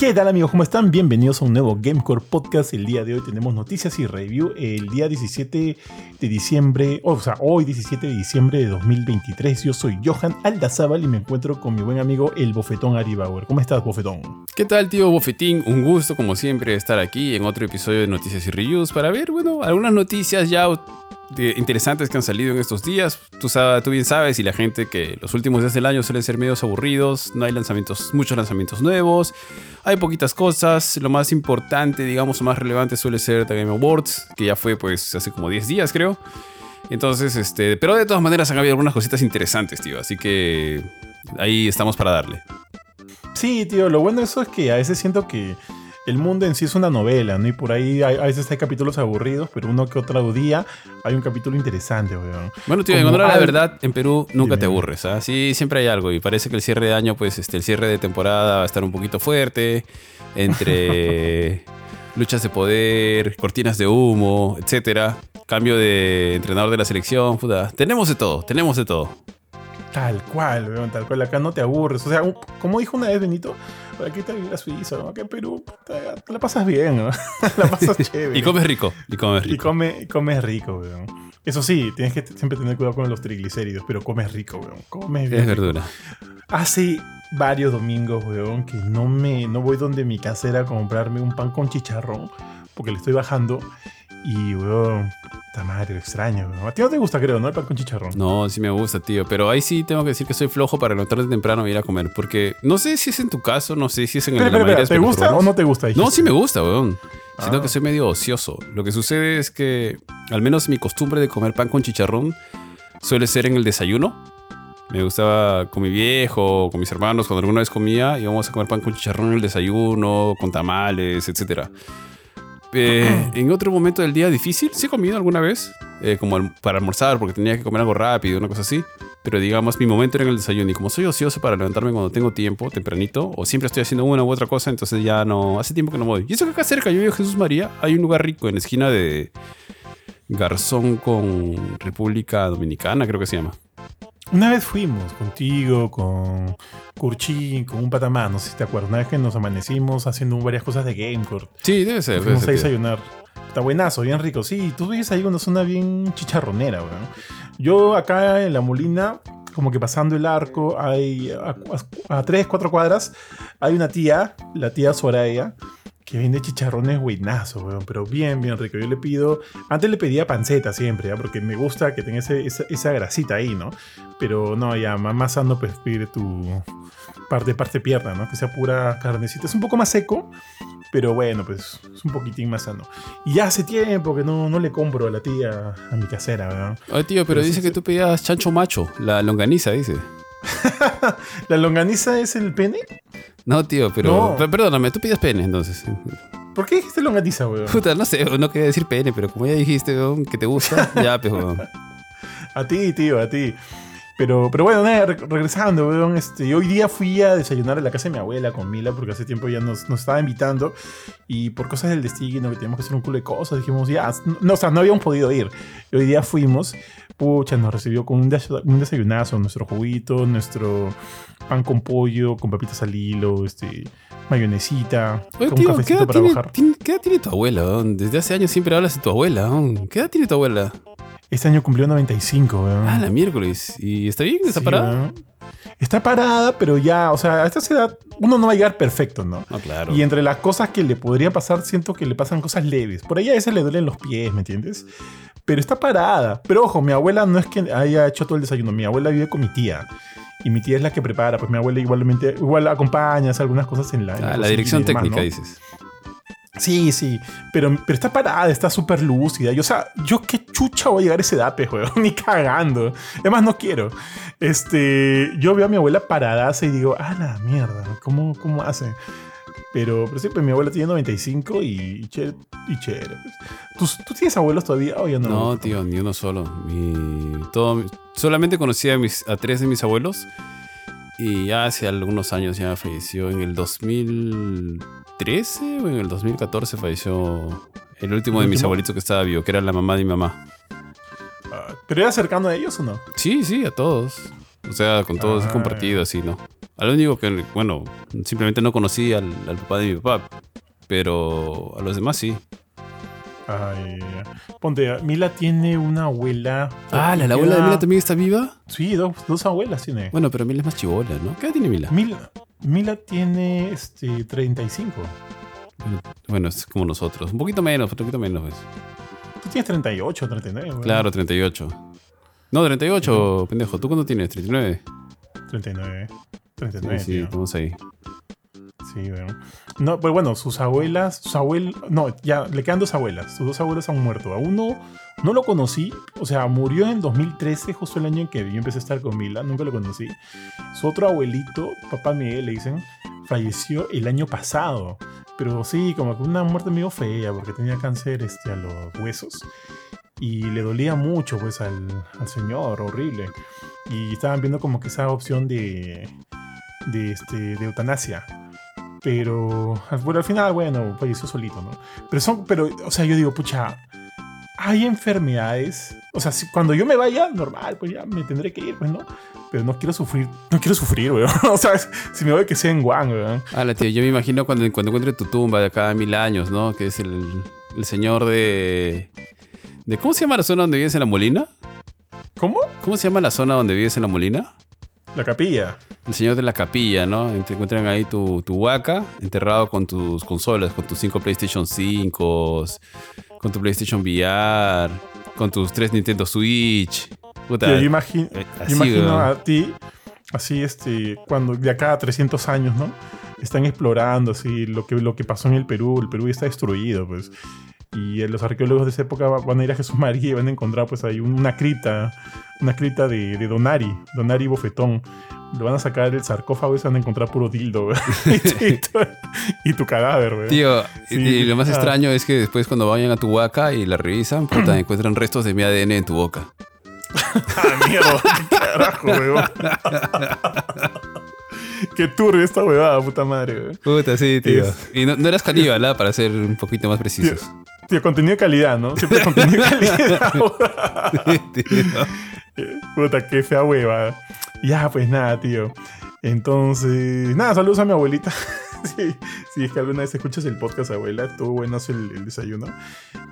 ¿Qué tal amigos? ¿Cómo están? Bienvenidos a un nuevo Gamecore Podcast. El día de hoy tenemos noticias y review. El día 17 de diciembre, o sea, hoy 17 de diciembre de 2023. Yo soy Johan Aldazábal y me encuentro con mi buen amigo el Bofetón Ari Bauer. ¿Cómo estás, Bofetón? ¿Qué tal, tío Bofetín? Un gusto, como siempre, estar aquí en otro episodio de Noticias y Reviews para ver, bueno, algunas noticias ya interesantes que han salido en estos días. Tú, sabes, tú bien sabes, y la gente que los últimos días del año suelen ser medios aburridos, no hay lanzamientos, muchos lanzamientos nuevos, hay poquitas cosas. Lo más importante, digamos, o más relevante suele ser The Game Awards, que ya fue pues hace como 10 días, creo. Entonces, este, pero de todas maneras han habido algunas cositas interesantes, tío, así que ahí estamos para darle. Sí, tío, lo bueno de eso es que a veces siento que el mundo en sí es una novela, ¿no? Y por ahí a veces hay capítulos aburridos, pero uno que otro día hay un capítulo interesante, weón. Bueno, tío, en la verdad, en Perú nunca te aburres, ¿ah? Sí, siempre hay algo. Y parece que el cierre de año, pues, este, el cierre de temporada va a estar un poquito fuerte. Entre luchas de poder, cortinas de humo, etcétera. Cambio de entrenador de la selección, puta. Tenemos de todo, tenemos de todo. Tal cual, weón, tal cual. Acá no te aburres. O sea, como dijo una vez Benito, aquí está la Suiza, acá en Perú, te la pasas bien, ¿no? la pasas chévere. y comes rico, y comes rico. Y come, comes rico, weón. Eso sí, tienes que siempre tener cuidado con los triglicéridos, pero comes rico, weón. Comes bien. Es verdura. Hace varios domingos, weón, que no me no voy donde mi casera a comprarme un pan con chicharrón, porque le estoy bajando. Y, weón, madre, extraño. A ti no te gusta, creo, ¿no? El pan con chicharrón. No, sí me gusta, tío. Pero ahí sí tengo que decir que soy flojo para levantarme temprano e ir a comer. Porque no sé si es en tu caso, no sé si es en el pero, pero, ¿Te gusta o no te gusta? No, sí me gusta, weón. Siento ah. que soy medio ocioso. Lo que sucede es que, al menos mi costumbre de comer pan con chicharrón suele ser en el desayuno. Me gustaba con mi viejo, con mis hermanos, cuando alguna vez comía, íbamos a comer pan con chicharrón en el desayuno, con tamales, etcétera. Eh, en otro momento del día difícil, sí he comido alguna vez, eh, como para almorzar, porque tenía que comer algo rápido, una cosa así. Pero digamos, mi momento era en el desayuno. Y como soy ocioso para levantarme cuando tengo tiempo, tempranito, o siempre estoy haciendo una u otra cosa, entonces ya no. Hace tiempo que no voy. Y eso que acá cerca, yo vivo Jesús María, hay un lugar rico en esquina de Garzón con República Dominicana, creo que se llama. Una vez fuimos contigo, con Curchín, con un patamán, no sé si te acuerdas. Una vez que nos amanecimos haciendo varias cosas de Gamecore. Sí, debe ser. Fuimos a desayunar. Está buenazo, bien rico. Sí, tú vives ahí una zona bien chicharronera, weón. Yo acá en La Molina, como que pasando el arco, hay a, a tres, cuatro cuadras, hay una tía, la tía Soraya, que vende chicharrones buenazos, weón, pero bien, bien rico. Yo le pido, antes le pedía panceta siempre, ¿ya? porque me gusta que tenga esa, grasita ahí, ¿no? Pero no, ya, más sano pues pide tu parte, parte pierna, ¿no? Que sea pura carnecita. Es un poco más seco, pero bueno, pues es un poquitín más sano. Y ya hace tiempo que no, no le compro a la tía a mi casera, ¿verdad? Oye, tío, pero, dice que tú pedías chancho macho, la longaniza, dice. ¿La longaniza es el pene? No, tío, pero, perdóname, tú pides pene entonces. ¿Por qué dijiste longaniza, weón? Puta, no sé, no quería decir pene, pero como ya dijiste, weón, que te gusta, ya, pues, weón. A ti, tío, a ti. Pero, pero bueno, regresando, weón, este, hoy día fui a desayunar en la casa de mi abuela con Mila porque hace tiempo ya nos, nos estaba invitando y por cosas del destino que teníamos que hacer un culo de cosas, dijimos, ya, no, o sea, no habíamos podido ir. Y hoy día fuimos, pucha, nos recibió con un, desayunazo, nuestro juguito, nuestro pan con pollo, con papitas al hilo, este, mayonesita, con un cafecito para bajar. ¿Qué edad tiene tu abuela? Desde hace años siempre hablas de tu abuela. ¿Qué edad tiene tu abuela? Este año cumplió 95, weón. Ah, la miércoles. ¿Y está bien? ¿Está parada? Está parada, pero ya, o sea, a esta edad uno no va a llegar perfecto, ¿no? No, claro. Y entre las cosas que le podría pasar, siento que le pasan cosas leves. Por ahí a veces le duelen los pies, ¿me entiendes? Pero está parada. Pero ojo, mi abuela no es que haya hecho todo el desayuno. Mi abuela vive con mi tía. Y mi tía es la que prepara. Pues mi abuela igualmente, igual acompaña, hace algunas cosas en la... Ah, la dirección técnica, dices. Sí, sí, pero, pero está parada, está súper lúcida. Yo, o sea, yo qué chucha voy a llegar a ese dape, juego, ni cagando. Además, no quiero. Este, yo veo a mi abuela parada y digo, ah, la mierda, ¿cómo, cómo hace? Pero, pero sí, pues mi abuela tiene 95 y, y chévere. Y chévere pues. ¿Tú, tienes abuelos todavía o ya no? No, tío, ni uno solo. Mi, todo, solamente conocí a, mis, a tres de mis abuelos y ya hace algunos años ya falleció en el 2000 2013 o en el 2014 falleció el último de mis abuelitos que estaba vivo, que era la mamá de mi mamá. ¿Pero era cercano a ellos o no? Sí, sí, a todos. O sea, con todos he ah. compartido así, ¿no? Al único que, bueno, simplemente no conocí al, al papá de mi papá. Pero a los demás sí. Ay, ponte, Mila tiene una abuela. Ah, ¿la, la abuela de Mila también está viva? Sí, dos, dos abuelas tiene. Bueno, pero Mila es más chivola, ¿no? ¿Qué edad tiene Mila? Mila, Mila tiene este, 35. Bueno, es como nosotros. Un poquito menos, un poquito menos. Pues. Tú tienes 38, 39. ¿verdad? Claro, 38. No, 38, pendejo. ¿Tú cuándo tienes? ¿39? 39. 39, Sí, sí, estamos ahí. Sí, weón. No, pues bueno, sus abuelas, sus abuelos, no, ya le quedan dos abuelas. Sus dos abuelos han muerto. A uno no lo conocí, o sea, murió en 2013, justo el año en que yo empecé a estar con Mila, nunca lo conocí. Su otro abuelito, papá Miguel, le dicen, falleció el año pasado. Pero sí, como que una muerte medio fea, porque tenía cáncer este, a los huesos. Y le dolía mucho, pues, al, al señor, horrible. Y estaban viendo como que esa opción de, de, este, de eutanasia. Pero bueno, al final, bueno, falleció solito, ¿no? Pero son, pero, o sea, yo digo, pucha, hay enfermedades. O sea, si, cuando yo me vaya, normal, pues ya me tendré que ir, pues, ¿no? Pero no quiero sufrir, no quiero sufrir, weón. O sea, si me voy que sea en Guan, weón. La tía, yo me imagino cuando, cuando encuentre tu tumba de acá a mil años, ¿no? Que es el, el señor de, de. ¿Cómo se llama la zona donde vives en la Molina? ¿Cómo? ¿Cómo se llama la zona donde vives en la Molina? La capilla. El señor de la capilla, ¿no? Te encuentran ahí tu, tu huaca enterrado con tus consolas, con tus 5 PlayStation 5, con tu PlayStation VR, con tus 3 Nintendo Switch. Puta, yo eh, yo imagino weón. a ti, así, este, cuando de acá a 300 años, ¿no? Están explorando, así, lo que, lo que pasó en el Perú. El Perú ya está destruido, pues. Y eh, los arqueólogos de esa época va- van a ir a Jesús María y van a encontrar, pues, ahí una cripta, una cripta de, de Donari, Donari Bofetón. Le van a sacar el sarcófago y se van a encontrar puro dildo, y, tu- y tu, y tu cadáver, weón. Tío, y- Sí, y lo más ah. extraño es que después cuando vayan a tu huaca y la revisan, puta, encuentran restos de mi ADN en tu boca. ¡Ah, mierda! ¿Qué carajo, weón? Qué turbio esta huevada, puta madre, weón. Puta, sí, tío. Y no, no eras caníbal, ¿ah? Para ser un poquito más precisos. Tío, contenido de calidad, ¿no? Siempre contenido de calidad. Tío. Puta, qué fea hueva. Ya, pues nada, tío. Entonces, nada, saludos a mi abuelita. sí, sí, es que alguna vez escuchas el podcast, abuela. Estuvo buenazo el, el desayuno.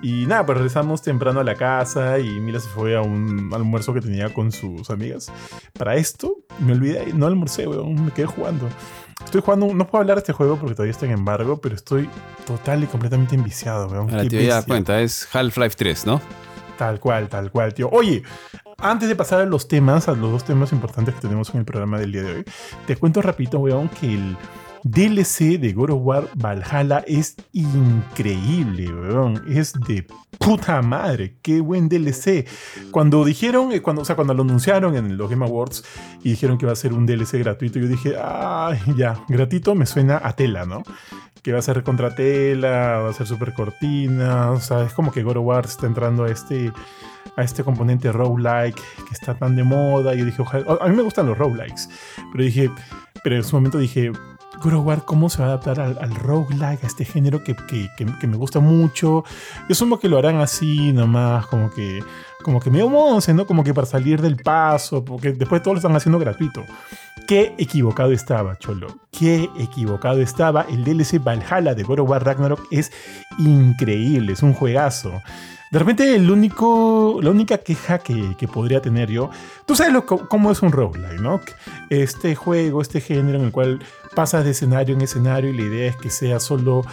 Y nada, pues regresamos temprano a la casa y Mila se fue a un almuerzo que tenía con sus amigas. Para esto, me olvidé, no almorcé, weón, me quedé jugando. Estoy jugando, no puedo hablar de este juego porque todavía está en embargo, pero estoy total y completamente enviciado, weón. Ahora, ya bestia. cuenta, es Half-Life 3, ¿no? Tal cual, tal cual, tío. Oye, antes de pasar a los temas, a los dos temas importantes que tenemos en el programa del día de hoy, te cuento rapidito, weón, que el DLC de God War Valhalla es increíble, weón. Es de puta madre, qué buen DLC. Cuando dijeron, eh, cuando, o sea, cuando lo anunciaron en los Game Awards y dijeron que iba a ser un DLC gratuito, yo dije, ay, ya, gratuito me suena a tela, ¿no? que va a ser contra tela, va a ser súper cortina, o sea, es como que God War está entrando a este, a este componente roguelike que está tan de moda, y dije, ojalá, a mí me gustan los roguelikes, pero dije, pero en su momento dije, War, ¿cómo se va a adaptar al, al roguelike, a este género que, que, que- me gusta mucho? Yo asumo que lo harán así nomás, como que, como que medio monce, ¿no? Como que para salir del paso, porque después todos lo están haciendo gratuito. Qué equivocado estaba, Cholo. Qué equivocado estaba. El DLC Valhalla de God War Ragnarok es increíble, es un juegazo. De repente, el único, la única queja que, podría tener yo, tú sabes lo, cómo es un roguelike, ¿no? Este juego, este género en el cual pasas de escenario en escenario y la idea es que sea solo,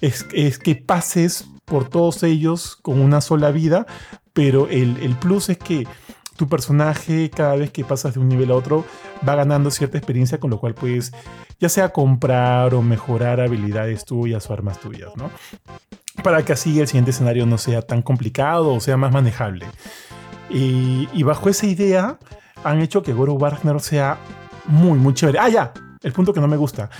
es, es que pases por todos ellos con una sola vida, pero el, el plus es que tu personaje cada vez que pasas de un nivel a otro va ganando cierta experiencia con lo cual puedes ya sea comprar o mejorar habilidades tuyas o armas tuyas, ¿no? Para que así el siguiente escenario no sea tan complicado o sea más manejable. Y, bajo esa idea han hecho que Goro Wagner sea muy, muy chévere. Ah, ya, el punto que no me gusta.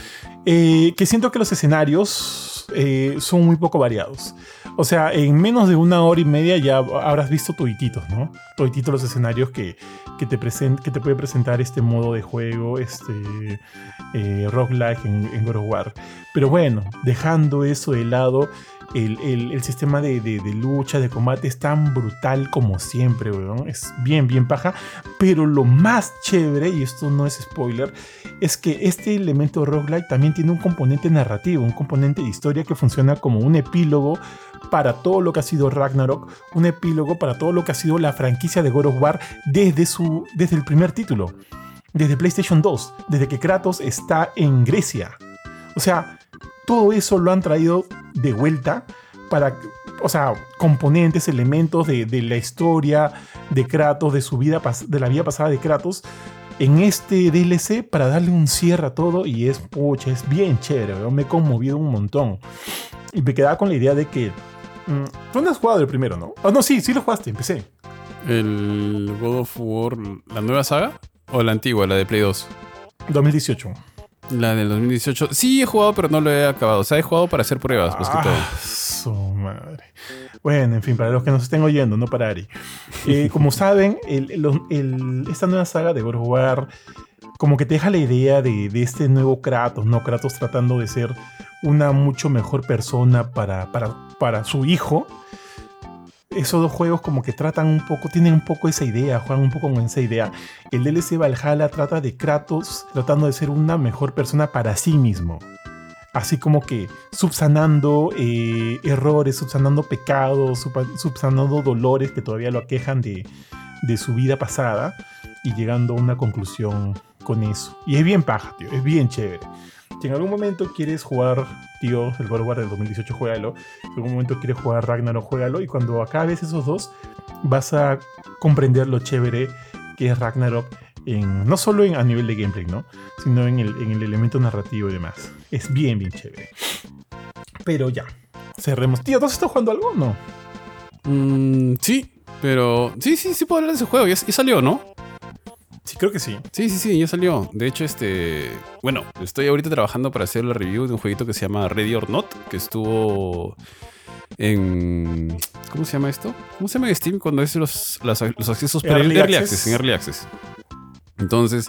Eh, que siento que los escenarios eh, son muy poco variados. O sea, en menos de una hora y media ya habrás visto todititos, ¿no? Todititos los escenarios que, que, te, present, que te puede presentar este modo de juego, este eh, roguelike en, en God War. Pero bueno, dejando eso de lado, El, el- sistema de, de- lucha, de combate es tan brutal como siempre. Es bien, bien paja. Pero lo más chévere, y esto no es spoiler, es que este elemento roguelike también tiene un componente narrativo, un componente de historia que funciona como un epílogo para todo lo que ha sido Ragnarok, un epílogo para todo lo que ha sido la franquicia de God of War desde, su, desde el primer título, desde PlayStation 2, desde que Kratos está en Grecia. O sea, todo eso lo han traído de vuelta para, o sea, componentes, elementos de, de la historia de Kratos, de su vida, de la vida pasada de Kratos, en este DLC para darle un cierre a todo y es, pucha, es bien chévere, me he conmovido un montón. Y me quedaba con la idea de que, mm, tú no has jugado el primero, ¿no? Ah, no, sí, sí lo jugaste, empecé. ¿El God of War, la nueva saga? ¿O la antigua, la de Play 2? 2018. La del 2018. Sí, he jugado, pero no lo he acabado. O sea, he jugado para hacer pruebas, más que todo. Ah, su madre. Bueno, en fin, para los que nos estén oyendo, no para Ari. Eh, como saben, el- el- el- esta nueva saga de God of War como que te deja la idea de, de este nuevo Kratos, ¿no? Kratos tratando de ser una mucho mejor persona para, para, para su hijo. Esos dos juegos como que tratan un poco, tienen un poco esa idea, juegan un poco con esa idea. El DLC Valhalla trata de Kratos tratando de ser una mejor persona para sí mismo así como que subsanando eh, errores, subsanando pecados, subsanando dolores que todavía lo aquejan de, de su vida pasada y llegando a una conclusión con eso. Y es bien paja, tío, es bien chévere. Si en algún momento quieres jugar, tío, el War del 2018, juégalo. Si en algún momento quieres jugar Ragnarok, juégalo. Y cuando acabes esos dos, vas a comprender lo chévere que es Ragnarok en, no solo en, a nivel de gameplay, ¿no? Sino en el, en el elemento narrativo y demás. Es bien, bien chévere. Pero ya, cerremos. Tío, ¿tú has estado jugando algo o no? Mm, sí, pero. Sí, sí, sí puedo hablar de ese juego. Ya, ya salió, ¿no? Sí, creo que sí. Sí, sí, sí, ya salió. De hecho, este. Bueno, estoy ahorita trabajando para hacer la review de un jueguito que se llama Ready or Not, que estuvo en. ¿Cómo se llama esto? ¿Cómo se llama en Steam cuando es los, los accesos para Early Early access. Access, en Early Access. Entonces.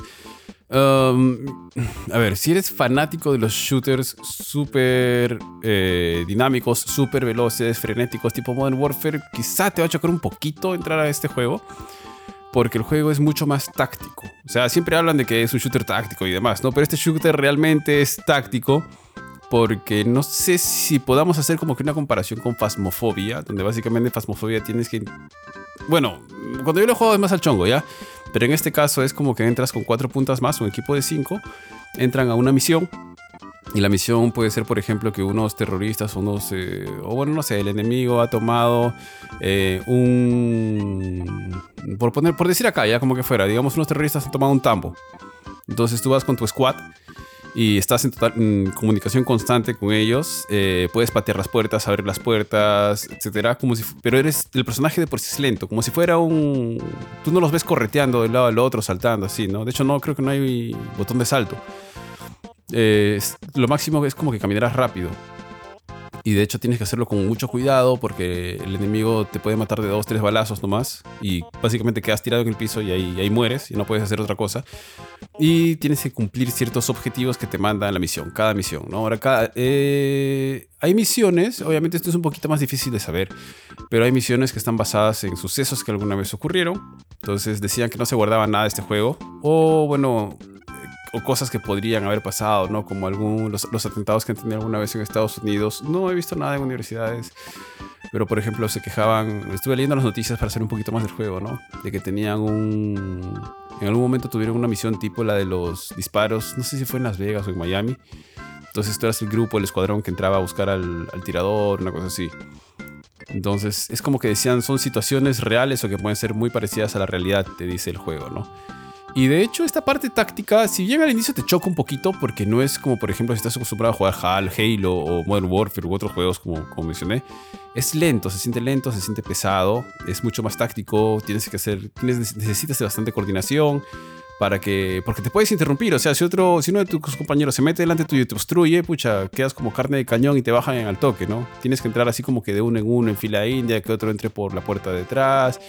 um, a ver, si eres fanático de los shooters súper eh, dinámicos, súper veloces, frenéticos, tipo Modern Warfare, quizá te va a chocar un poquito entrar a este juego porque el juego es mucho más táctico. O sea, siempre hablan de que es un shooter táctico y demás, ¿no? Pero este shooter realmente es táctico porque no sé si podamos hacer como que una comparación con Phasmophobia, donde básicamente en Phasmophobia tienes que... Bueno, cuando yo lo jugado es más al chongo, ¿ya? Pero en este caso es como que entras con cuatro puntas más, un equipo de cinco, entran a una misión y la misión puede ser, por ejemplo, que unos terroristas, unos, eh, o bueno, no sé, el enemigo ha tomado eh, un, por poner, por decir acá, ya como que fuera, digamos, unos terroristas han tomado un tambo. Entonces tú vas con tu squad y estás en, total, en comunicación constante con ellos. eh, puedes patear las puertas, abrir las puertas, etcétera. Como si, pero eres el personaje de por sí es lento, como si fuera un. Tú no los ves correteando de un lado al otro, saltando así, ¿no? De hecho, no creo que no hay botón de salto. Eh, lo máximo es como que caminarás rápido. Y de hecho tienes que hacerlo con mucho cuidado porque el enemigo te puede matar de dos, tres balazos nomás. Y básicamente quedas tirado en el piso y ahí, ahí mueres y no puedes hacer otra cosa. Y tienes que cumplir ciertos objetivos que te manda la misión, cada misión, ¿no? Ahora, cada, eh, hay misiones, obviamente esto es un poquito más difícil de saber, pero hay misiones que están basadas en sucesos que alguna vez ocurrieron. Entonces decían que no se guardaba nada de este juego. O bueno, o cosas que podrían haber pasado, ¿no? Como algún, los, los atentados que han tenido alguna vez en Estados Unidos. No he visto nada en universidades. Pero, por ejemplo, se quejaban. Estuve leyendo las noticias para saber un poquito más del juego, ¿no? De que tenían un. En algún momento tuvieron una misión tipo la de los disparos. No sé si fue en Las Vegas o en Miami. Entonces, tú eras el grupo, el escuadrón que entraba a buscar al, al tirador, una cosa así. Entonces, es como que decían, son situaciones reales o que pueden ser muy parecidas a la realidad, te dice el juego, ¿no? Y de hecho, esta parte táctica, si bien al inicio te choca un poquito, porque no es como, por ejemplo, si estás acostumbrado a jugar HAL, Halo o Modern Warfare u otros juegos, como, como mencioné, es lento, se siente lento, se siente pesado, es mucho más táctico, tienes que hacer, tienes, necesitas bastante coordinación para que, porque te puedes interrumpir, o sea, si otro, si uno de tus compañeros se mete delante tuyo y te obstruye, pucha, quedas como carne de cañón y te bajan al toque, ¿no? Tienes que entrar así como que de uno en uno en fila india, que otro entre por la puerta de detrás,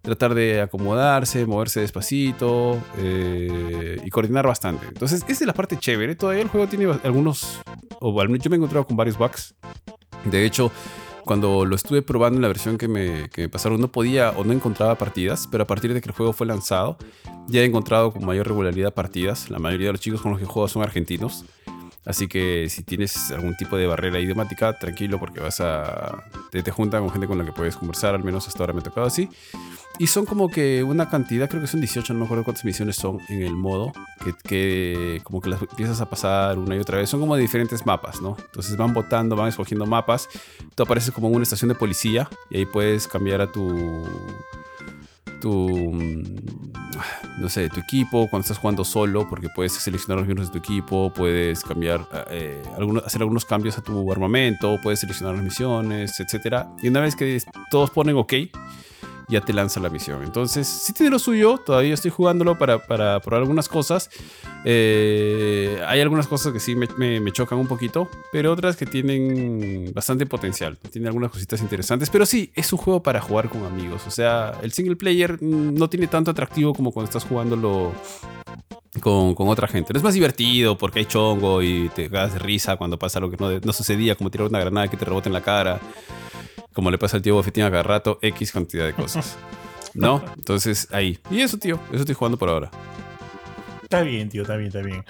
tratar de acomodarse, moverse despacito eh, y coordinar bastante. Entonces, esa es la parte chévere. Todavía el juego tiene algunos, o yo me he encontrado con varios bugs. De hecho, cuando lo estuve probando en la versión que me, que me pasaron, no podía o no encontraba partidas, pero a partir de que el juego fue lanzado, ya he encontrado con mayor regularidad partidas. La mayoría de los chicos con los que juego son argentinos. Así que si tienes algún tipo de barrera idiomática, tranquilo porque vas a... Te, te juntan con gente con la que puedes conversar, al menos hasta ahora me ha tocado así. Y son como que una cantidad, creo que son 18, no me acuerdo cuántas misiones son en el modo, que, que como que las empiezas a pasar una y otra vez. Son como diferentes mapas, ¿no? Entonces van votando, van escogiendo mapas. Tú apareces como en una estación de policía y ahí puedes cambiar a tu tu, no sé, tu equipo, cuando estás jugando solo, porque puedes seleccionar los miembros de tu equipo, puedes cambiar, eh, algunos, hacer algunos cambios a tu armamento, puedes seleccionar las misiones, etc. Y una vez que todos ponen OK, ya te lanza la misión. Entonces, sí tiene lo suyo, todavía estoy jugándolo para, para probar algunas cosas. Eh, hay algunas cosas que sí me, me, chocan un poquito, pero otras que tienen bastante potencial. Tiene algunas cositas interesantes, pero sí, es un juego para jugar con amigos. O sea, el single player no tiene tanto atractivo como cuando estás jugándolo con, con, otra gente. No es más divertido porque hay chongo y te das risa cuando pasa lo que no, no sucedía, como tirar una granada que te rebota en la cara como le pasa al tío Bofetín a cada rato, X cantidad de cosas. ¿No? Entonces, ahí. Y eso, tío. Eso estoy jugando por ahora. Está bien, tío, está bien, está bien.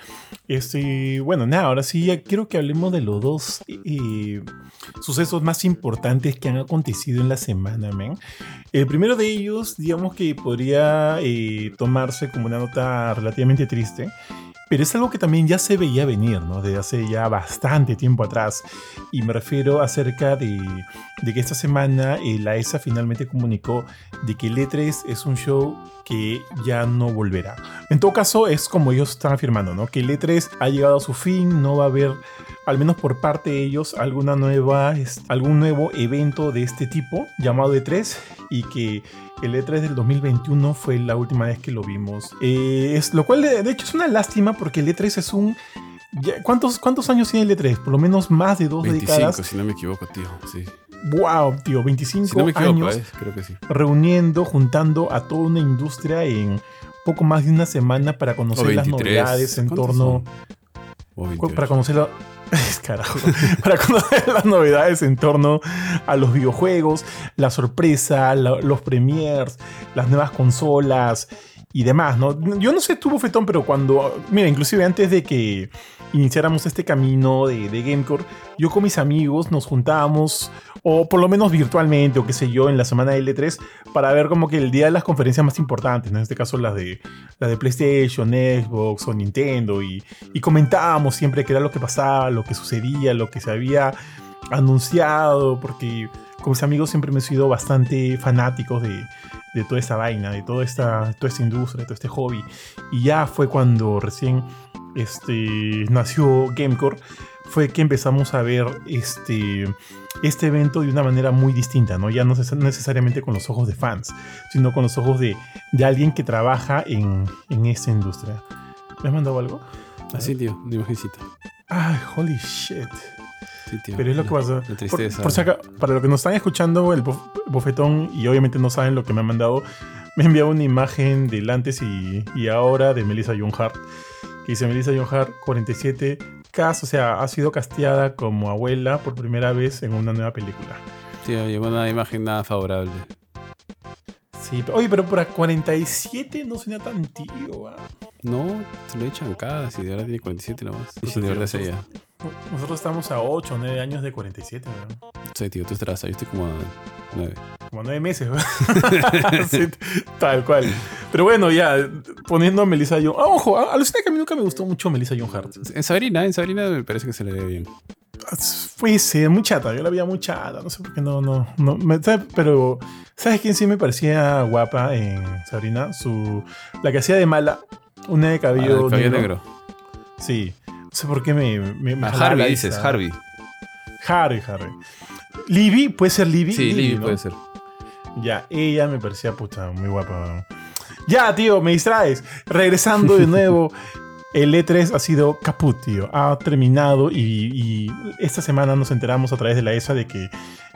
Este, bueno, nada, ahora sí ya quiero que hablemos de los dos eh, sucesos más importantes que han acontecido en la semana, men. El primero de ellos, digamos que podría eh, tomarse como una nota relativamente triste, pero es algo que también ya se veía venir, ¿no? Desde hace ya bastante tiempo atrás. Y me refiero acerca de, que esta semana eh, la ESA finalmente comunicó de que el E3 es un show que ya no volverá. En todo caso, es como ellos están afirmando, ¿no? Que el E3 ha llegado a su fin, no va a haber, al menos por parte de ellos, alguna nueva, algún nuevo evento de este tipo llamado E3 y que el E3 del 2021 fue la última vez que lo vimos. Eh, es, lo cual, de, hecho, es una lástima porque el E3 es un... ¿cuántos, ¿Cuántos años tiene el E3? Por lo menos más de dos 25, décadas. si no me equivoco, tío. Sí. Wow, tío, 25 si no me equivoco, años eh, creo que sí. reuniendo, juntando a toda una industria en poco más de una semana para conocer 23, las novedades en torno... Para conocer la, Para conocer las novedades en torno a los videojuegos, la sorpresa, los premiers, las nuevas consolas y demás, ¿no? Yo no sé tú, Fetón, pero cuando. Mira, inclusive antes de que iniciáramos este camino de, Gamecore, yo con mis amigos nos juntábamos, o por lo menos virtualmente, o qué sé yo, en la semana de L3, para ver como que el día de las conferencias más importantes, en este caso las de, las de PlayStation, Xbox o Nintendo, y, y comentábamos siempre qué era lo que pasaba, lo que sucedía, lo que se había anunciado, porque con mis amigos siempre me he sido bastante fanáticos de, de toda esta vaina, de toda esta, toda esta industria, de todo este hobby. Y ya fue cuando recién este, nació Gamecore, fue que empezamos a ver este, este evento de una manera muy distinta, ¿no? Ya no necesariamente con los ojos de fans, sino con los ojos de, de alguien que trabaja en, en esta industria. ¿Me has mandado algo? Así, tío, una imagencita. Ay, holy shit. Sí, tío. Pero es lo que pasa. La tristeza. Por, por si acá, para los que nos están escuchando, el bofetón, y obviamente no saben lo que me han mandado, me enviado una imagen del antes y, y ahora de Melissa John Hart que dice Melissa John Hart, 47 casos, o sea, ha sido casteada como abuela por primera vez en una nueva película. Sí, llegó una imagen nada favorable. Sí, oye, pero para 47 no suena tan tío. ¿ah? No, se lo echan cada, si de verdad tiene 47 nomás. Y si de verdad sería. Nosotros estamos a 8 o 9 años de 47, ¿no? Sí, tío, tú estarás ahí, yo estoy como a 9. Como 9 meses, sí, tal cual. Pero bueno, ya, poniendo a Melissa John. Ah, ojo, a alucina que a mí nunca me gustó mucho Melissa John Hart. En Sabrina, en Sabrina me parece que se le ve bien. Pues sí, muy chata, yo la veía muy chata, no sé por qué no, no, no me, pero ¿sabes quién sí me parecía guapa en Sabrina? Su, la que hacía de mala, una de cabello, ah, cabello negro. negro. Sí, no sé por qué me... me, me ah, Harvey dices, Harvey. Harvey, Harvey. Libby, ¿puede ser Libby? Sí, Libby, ¿no? puede ser. Ya, ella me parecía puta muy guapa. Ya, tío, me distraes. Regresando de nuevo. El E3 ha sido caput, tío. Ha terminado y, y, esta semana nos enteramos a través de la ESA de que,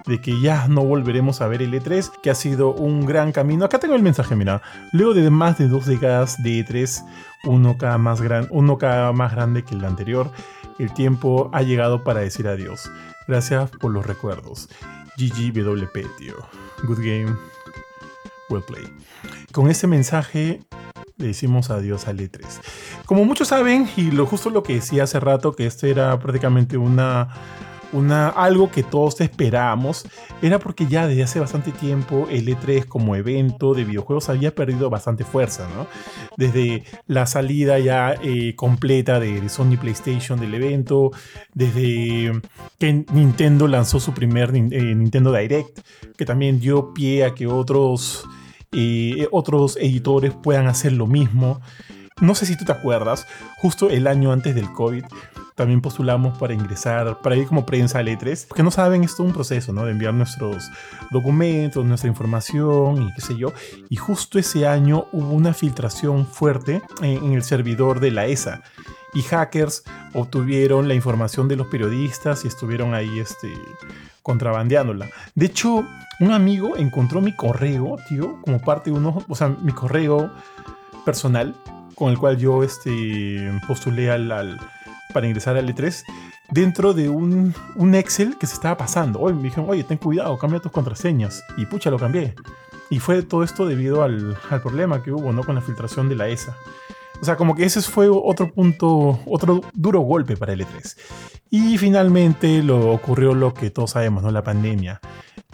de que ya no volveremos a ver el E3, que ha sido un gran camino. Acá tengo el mensaje, mira. Luego de más de dos décadas de E3, uno cada más, gran, uno cada más grande que el anterior, el tiempo ha llegado para decir adiós. Gracias por los recuerdos. GGWP, tío. Good game. Well play. Con este mensaje le decimos adiós al E3. Como muchos saben, y lo justo lo que decía hace rato, que esto era prácticamente una una, algo que todos esperábamos, era porque ya desde hace bastante tiempo el E3 como evento de videojuegos había perdido bastante fuerza, ¿no? Desde la salida ya eh, completa de Sony PlayStation del evento, desde que Nintendo lanzó su primer eh, Nintendo Direct, que también dio pie a que otros, eh, otros editores puedan hacer lo mismo. No sé si tú te acuerdas, justo el año antes del COVID, también postulamos para ingresar, para ir como prensa a E3, porque no saben, es un proceso, ¿no? De enviar nuestros documentos, nuestra información y qué sé yo. Y justo ese año hubo una filtración fuerte en, el servidor de la ESA. Y hackers obtuvieron la información de los periodistas y estuvieron ahí, este, contrabandeándola. De hecho, un amigo encontró mi correo, tío, como parte de uno, o sea, mi correo personal con el cual yo este, postulé al para ingresar al E3 dentro de un, Excel que se estaba pasando. Hoy me dijeron, oye, ten cuidado, cambia tus contraseñas. Y pucha, lo cambié. Y fue todo esto debido al, al problema que hubo ¿no? con la filtración de la ESA. O sea, como que ese fue otro punto, otro duro golpe para el E3. Y finalmente lo ocurrió lo que todos sabemos, ¿no? La pandemia.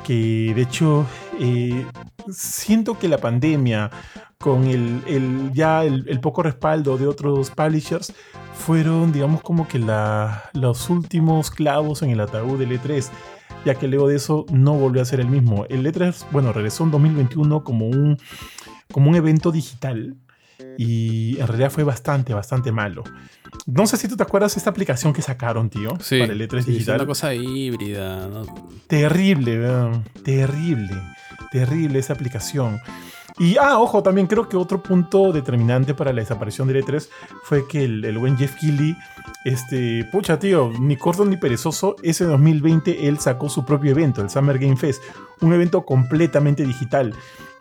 Que de hecho, eh, siento que la pandemia, con el, ya el, el, poco respaldo de otros publishers, fueron, digamos, como que la, los últimos clavos en el ataúd del E3, ya que luego de eso no volvió a ser el mismo. El E3, bueno, regresó en 2021 como un, como un evento digital y en realidad fue bastante, bastante malo. No sé si tú te acuerdas de esta aplicación que sacaron, tío, sí, para el E3 sí, digital. una cosa híbrida. ¿no? Terrible, ¿verdad? terrible, terrible esa aplicación. Y, ah, ojo, también creo que otro punto determinante para la desaparición del E3 fue que el, el buen Jeff Keighley, este, pucha, tío, ni corto ni perezoso, ese 2020 él sacó su propio evento, el Summer Game Fest, un evento completamente digital.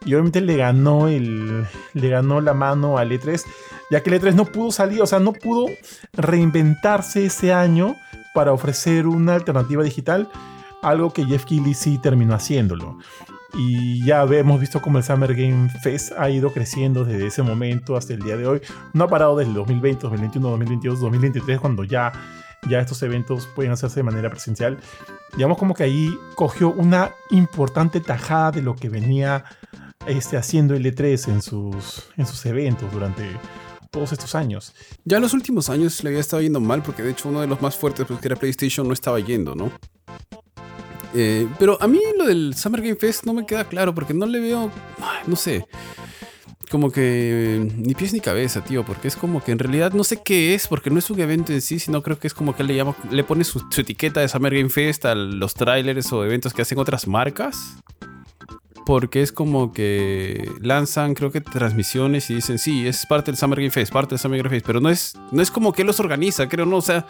Y obviamente le ganó, el, le ganó la mano al E3, ya que el E3 no pudo salir, o sea, no pudo reinventarse ese año para ofrecer una alternativa digital, algo que Jeff Keighley sí terminó haciéndolo. Y ya hemos visto cómo el Summer Game Fest ha ido creciendo desde ese momento hasta el día de hoy. No ha parado desde el 2020, 2021, 2022, 2023, cuando ya, ya estos eventos pueden hacerse de manera presencial. Digamos como que ahí cogió una importante tajada de lo que venía este, haciendo el E3 en sus, en sus eventos durante todos estos años. Ya en los últimos años le había estado yendo mal porque de hecho uno de los más fuertes, pues que era PlayStation, no estaba yendo, ¿no? Eh, pero a mí lo del Summer Game Fest no me queda claro porque no le veo, no sé, como que ni pies ni cabeza, tío, porque es como que en realidad no sé qué es, porque no es un evento en sí, sino creo que es como que le llama, le pone su, su etiqueta de Summer Game Fest a los trailers o eventos que hacen otras marcas. Porque es como que lanzan, creo que transmisiones y dicen, sí, es parte del Summer Game Fest, parte del Summer Game Fest, pero no es, no es como que los organiza, creo, no, o sea,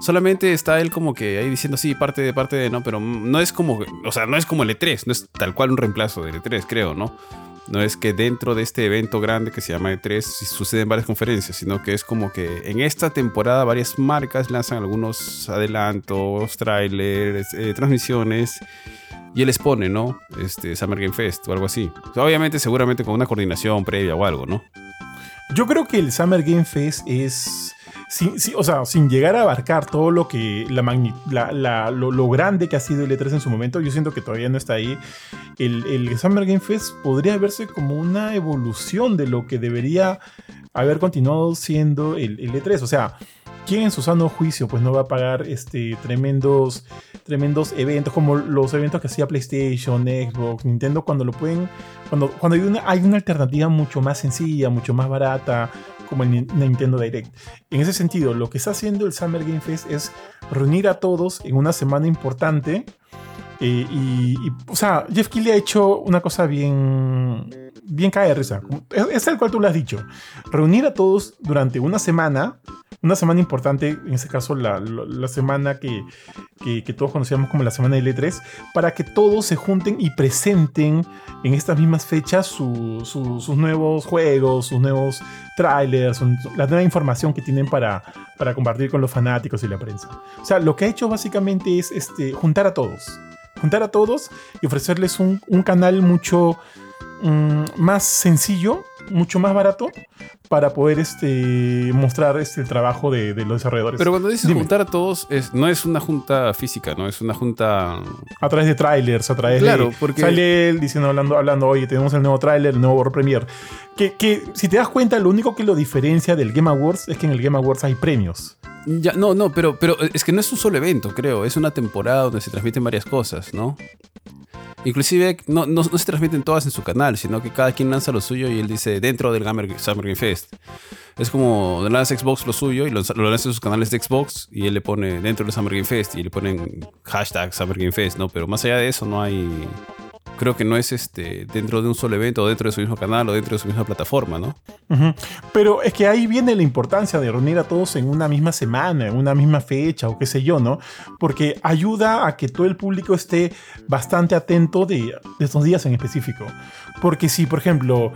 Solamente está él como que ahí diciendo sí, parte de parte de, ¿no? Pero no es como, o sea, no es como el E3, no es tal cual un reemplazo del E3, creo, ¿no? No es que dentro de este evento grande que se llama E3 suceden varias conferencias, sino que es como que en esta temporada varias marcas lanzan algunos adelantos, trailers, eh, transmisiones y él expone, ¿no? Este Summer Game Fest o algo así. obviamente, seguramente con una coordinación previa o algo, ¿no? Yo creo que el Summer Game Fest es sin, llegar a abarcar todo lo que la, la, lo, grande que ha sido el E3 en su momento, yo siento que todavía no está ahí. El, el Summer Game Fest podría verse como una evolución de lo que debería haber continuado siendo el, el E3. O sea, ¿quién en su sano juicio pues no va a pagar este, tremendos, tremendos eventos como los eventos que hacía PlayStation, Xbox, Nintendo cuando lo pueden, cuando, cuando hay, una, hay una alternativa mucho más sencilla, mucho más barata, como el Nintendo Direct. En ese sentido, lo que está haciendo el Summer Game Fest es reunir a todos en una semana importante Eh, y, o sea, Jeff Keighley ha hecho una cosa bien, bien cae de risa. Es, es el cual tú lo has dicho. Reunir a todos durante una semana, una semana importante, en este caso la, la- semana que, que, todos conocíamos como la semana del E3, para que todos se junten y presenten en estas mismas fechas su- sus nuevos juegos, sus nuevos trailers, su- la nueva información que tienen para, para compartir con los fanáticos y la prensa. O sea, lo que ha hecho básicamente es este, juntar a todos. Juntar a todos y ofrecerles un, un canal mucho mm, más sencillo, mucho más barato, para poder este, mostrar este, el trabajo de, de los desarrolladores. Pero cuando dices Dime. juntar a todos, es, no es una junta física, ¿no? Es una junta... a través de trailers, a través Claro, de. porque- Sale él diciendo, hablando, hablando, oye, tenemos el nuevo trailer, el nuevo World Premiere. Que, que, si te das cuenta, lo único que lo diferencia del Game Awards es que en el Game Awards hay premios. Ya, no, no, pero, pero es que no es un solo evento, creo. Es una temporada donde se transmiten varias cosas, ¿no? Inclusive no, no, no se transmiten todas en su canal, sino que cada quien lanza lo suyo y él dice dentro del Gamer, Summer Game Fest. Es como lanza Xbox lo suyo y lo, lo lanza en sus canales de Xbox y él le pone dentro del Summer Game Fest y le ponen hashtag Summer Game Fest, ¿no? Pero más allá de eso no hay... Creo que no es este dentro de un solo evento o dentro de su mismo canal o dentro de su misma plataforma, ¿no? Pero es que ahí viene la importancia de reunir a todos en una misma semana, en una misma fecha o qué sé yo, ¿no? Porque ayuda a que todo el público esté bastante atento de, de estos días en específico. Porque si, por ejemplo,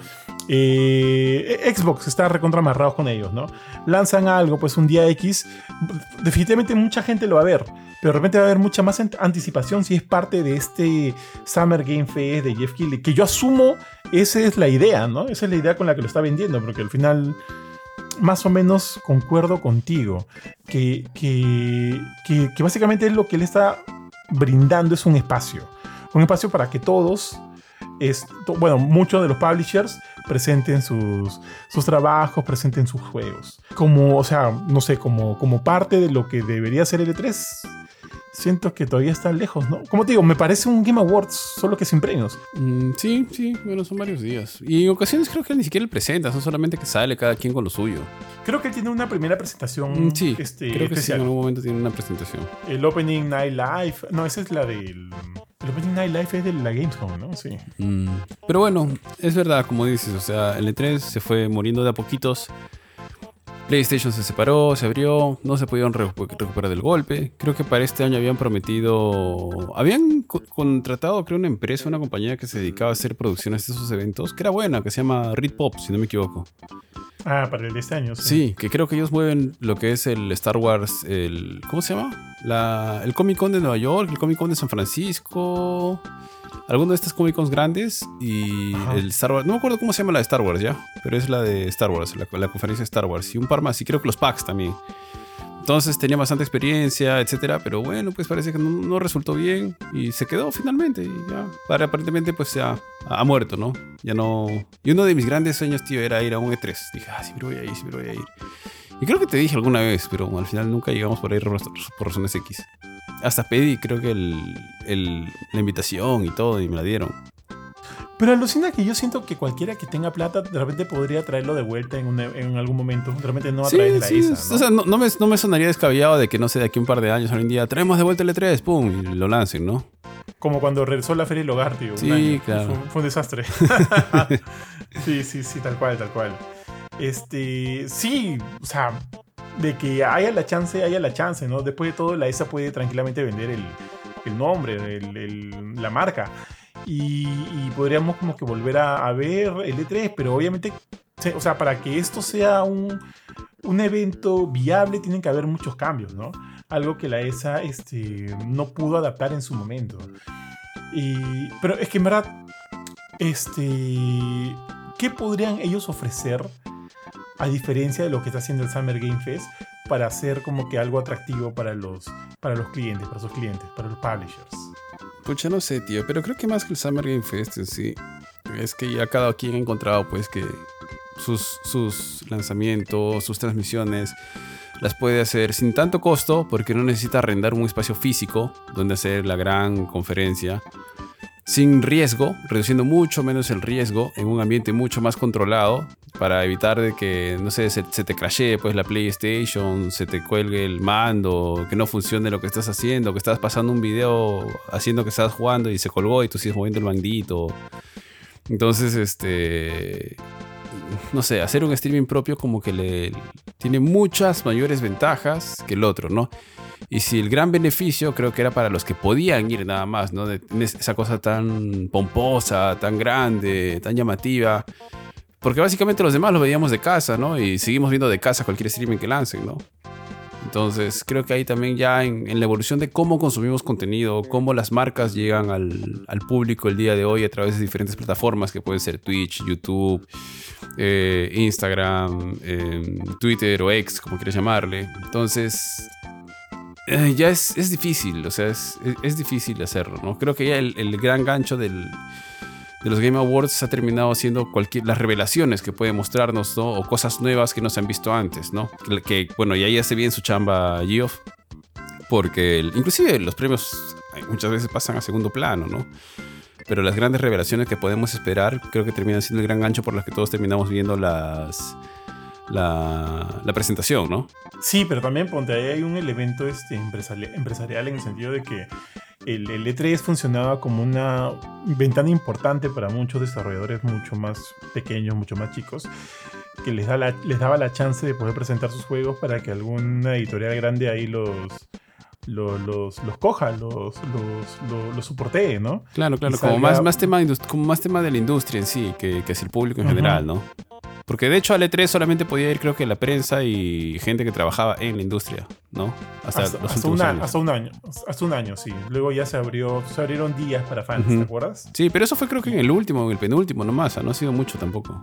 eh, Xbox está recontra amarrados con ellos, ¿no? Lanzan algo, pues un día X, definitivamente mucha gente lo va a ver. Pero de repente va a haber mucha más ant- anticipación si es parte de este Summer Game Fest de Jeff Keighley, que yo asumo esa es la idea, ¿no? Esa es la idea con la que lo está vendiendo, porque al final más o menos concuerdo contigo, que, que, que, básicamente es lo que él está brindando es un espacio, un espacio para que todos, es, bueno, muchos de los publishers presenten sus, sus trabajos, presenten sus juegos. Como, o sea, no sé, como, como parte de lo que debería ser el E3, siento que todavía está lejos, ¿no? Como te digo, me parece un Game Awards, solo que sin premios. Mm, sí, sí, bueno, son varios días. Y en ocasiones creo que ni siquiera le presenta, son solamente que sale cada quien con lo suyo. Creo que él tiene una primera presentación Mm, sí, este, creo que sí, en algún momento tiene una presentación. El Opening Night Live. No, esa es la del. El Opening Night Live es de la Gamescom, ¿no? Sí. Mm, Pero bueno, es verdad, como dices, o sea, el E3 se fue muriendo de a poquitos. PlayStation se separó, se abrió, no se pudieron recu- recuperar del golpe. Creo que para este año habían prometido. Habían co- contratado, creo, una empresa, una compañía que se dedicaba a hacer producciones de esos eventos, que era buena, que se llama Read Pop, si no me equivoco. Ah, para el de este año. Sí. Sí, que creo que ellos mueven lo que es el Star Wars, el. ¿Cómo se llama? La, el Comic Con de Nueva York, el Comic Con de San Francisco. Alguno de estos Comic Cons grandes y Ajá. el Star Wars. No me acuerdo cómo se llama la de Star Wars ya, pero es la de Star Wars, la, la conferencia de Star Wars. Y un par más, y creo que los packs también. Entonces tenía bastante experiencia, etcétera, pero bueno, pues parece que no, no resultó bien y se quedó finalmente. Y ya, para- aparentemente, pues ya ha muerto, ¿no? Ya no. Y uno de mis grandes sueños, tío, era ir a un E3. Dije, ah, siempre voy a ir, siempre voy a ir. Y creo que te dije alguna vez, pero al final nunca llegamos por ahí por razones X. Hasta pedí, creo que el, el- la invitación y todo, y me la dieron. Pero alucina que yo siento que cualquiera que tenga plata de repente podría traerlo de vuelta en, un- en algún momento. De repente no a Sí, través de la sí, ISA, ¿no? O sea, no, no me, no me sonaría descabellado de que, no sé, de aquí a un par de años, algún día, traemos de vuelta el E3, pum, y lo lancen, ¿no? Como cuando regresó la Feria del Hogar, tío. un Sí, año. claro. Fue, fue un desastre. sí, sí, sí, tal cual, tal cual. Este, sí, o sea, de que haya la chance, haya la chance, ¿no? Después de todo, la ESA puede tranquilamente vender el, el nombre, el- el- la marca. Y, y podríamos como que volver a, ver el E3, pero obviamente, o sea, para que esto sea un, un evento viable, tienen que haber muchos cambios, ¿no? Algo que la ESA este, no pudo adaptar en su momento. Y, pero es que en verdad, este, ¿qué podrían ellos ofrecer a diferencia de lo que está haciendo el Summer Game Fest para hacer como que algo atractivo para los, para los clientes, para sus clientes, para los publishers? Pucha, no sé, tío, pero creo que más que el Summer Game Fest en sí, es que ya cada quien ha encontrado, pues, que sus, sus lanzamientos, sus transmisiones, las puede hacer sin tanto costo, porque no necesita arrendar un espacio físico donde hacer la gran conferencia. Sin riesgo, reduciendo mucho menos el riesgo en un ambiente mucho más controlado para evitar de que, no sé, se, te crashee pues la PlayStation, se te cuelgue el mando, que no funcione lo que estás haciendo, que estás pasando un video haciendo que estás jugando y se colgó y tú sigues moviendo el mandito. Entonces, este, no sé, hacer un streaming propio como que le tiene muchas mayores ventajas que el otro, ¿no? Y si el gran beneficio creo que era para los que podían ir nada más, ¿no? De, esa cosa tan pomposa, tan grande, tan llamativa. Porque básicamente los demás lo veíamos de casa, ¿no? Y seguimos viendo de casa cualquier streaming que lancen, ¿no? Entonces creo que ahí también ya en, la evolución de cómo consumimos contenido, cómo las marcas llegan al, al, público el día de hoy a través de diferentes plataformas que pueden ser Twitch, YouTube, eh, Instagram, eh, Twitter o X, como quieras llamarle. Entonces eh, ya es, es, difícil, o sea, es, es, difícil hacerlo, ¿no? Creo que ya el, el gran gancho del, de los Game Awards ha terminado siendo cualquier, las revelaciones que puede mostrarnos, ¿no? O cosas nuevas que no se han visto antes, ¿no? Que, bueno, y ahí hace bien su chamba Geoff, porque inclusive los premios muchas veces pasan a segundo plano, ¿no? Pero las grandes revelaciones que podemos esperar creo que terminan siendo el gran gancho por las que todos terminamos viendo las la, presentación, ¿no? Sí, pero también ponte ahí hay un elemento este, empresarial, en el sentido de que el, el, E3 funcionaba como una ventana importante para muchos desarrolladores mucho más pequeños, mucho más chicos, que les, da les daba la chance de poder presentar sus juegos para que alguna editorial grande ahí los, los, los, coja, los, los, los, soportee, ¿no? Claro, claro, como, más, más tema, como más tema de la industria en sí, que, que es el público en general, ¿no? Porque de hecho al E3 solamente podía ir creo que la prensa y gente que trabajaba en la industria, ¿no? Hasta, los un años. Hasta un año, hasta un año, sí. Luego ya se abrió, se abrieron días para fans, ¿te acuerdas? Sí, pero eso fue creo que en el último, en el penúltimo nomás, no ha sido mucho tampoco.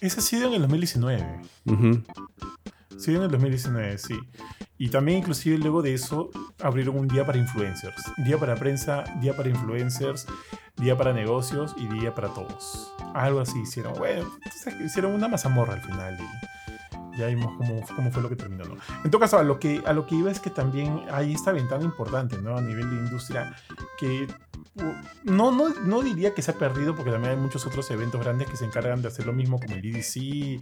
Ese ha sido en el 2019. Sí, en el 2019, sí. Y también inclusive luego de eso abrieron un día para influencers. Día para prensa, día para influencers, día para negocios y día para todos. Algo así hicieron. Bueno, hicieron una mazamorra al final y ya vimos cómo, cómo fue lo que terminó. ¿no? En todo caso, a lo, que, a lo que iba es que también hay esta ventana importante ¿no? a nivel de industria que no, no, no, diría que se ha perdido porque también hay muchos otros eventos grandes que se encargan de hacer lo mismo como el EDC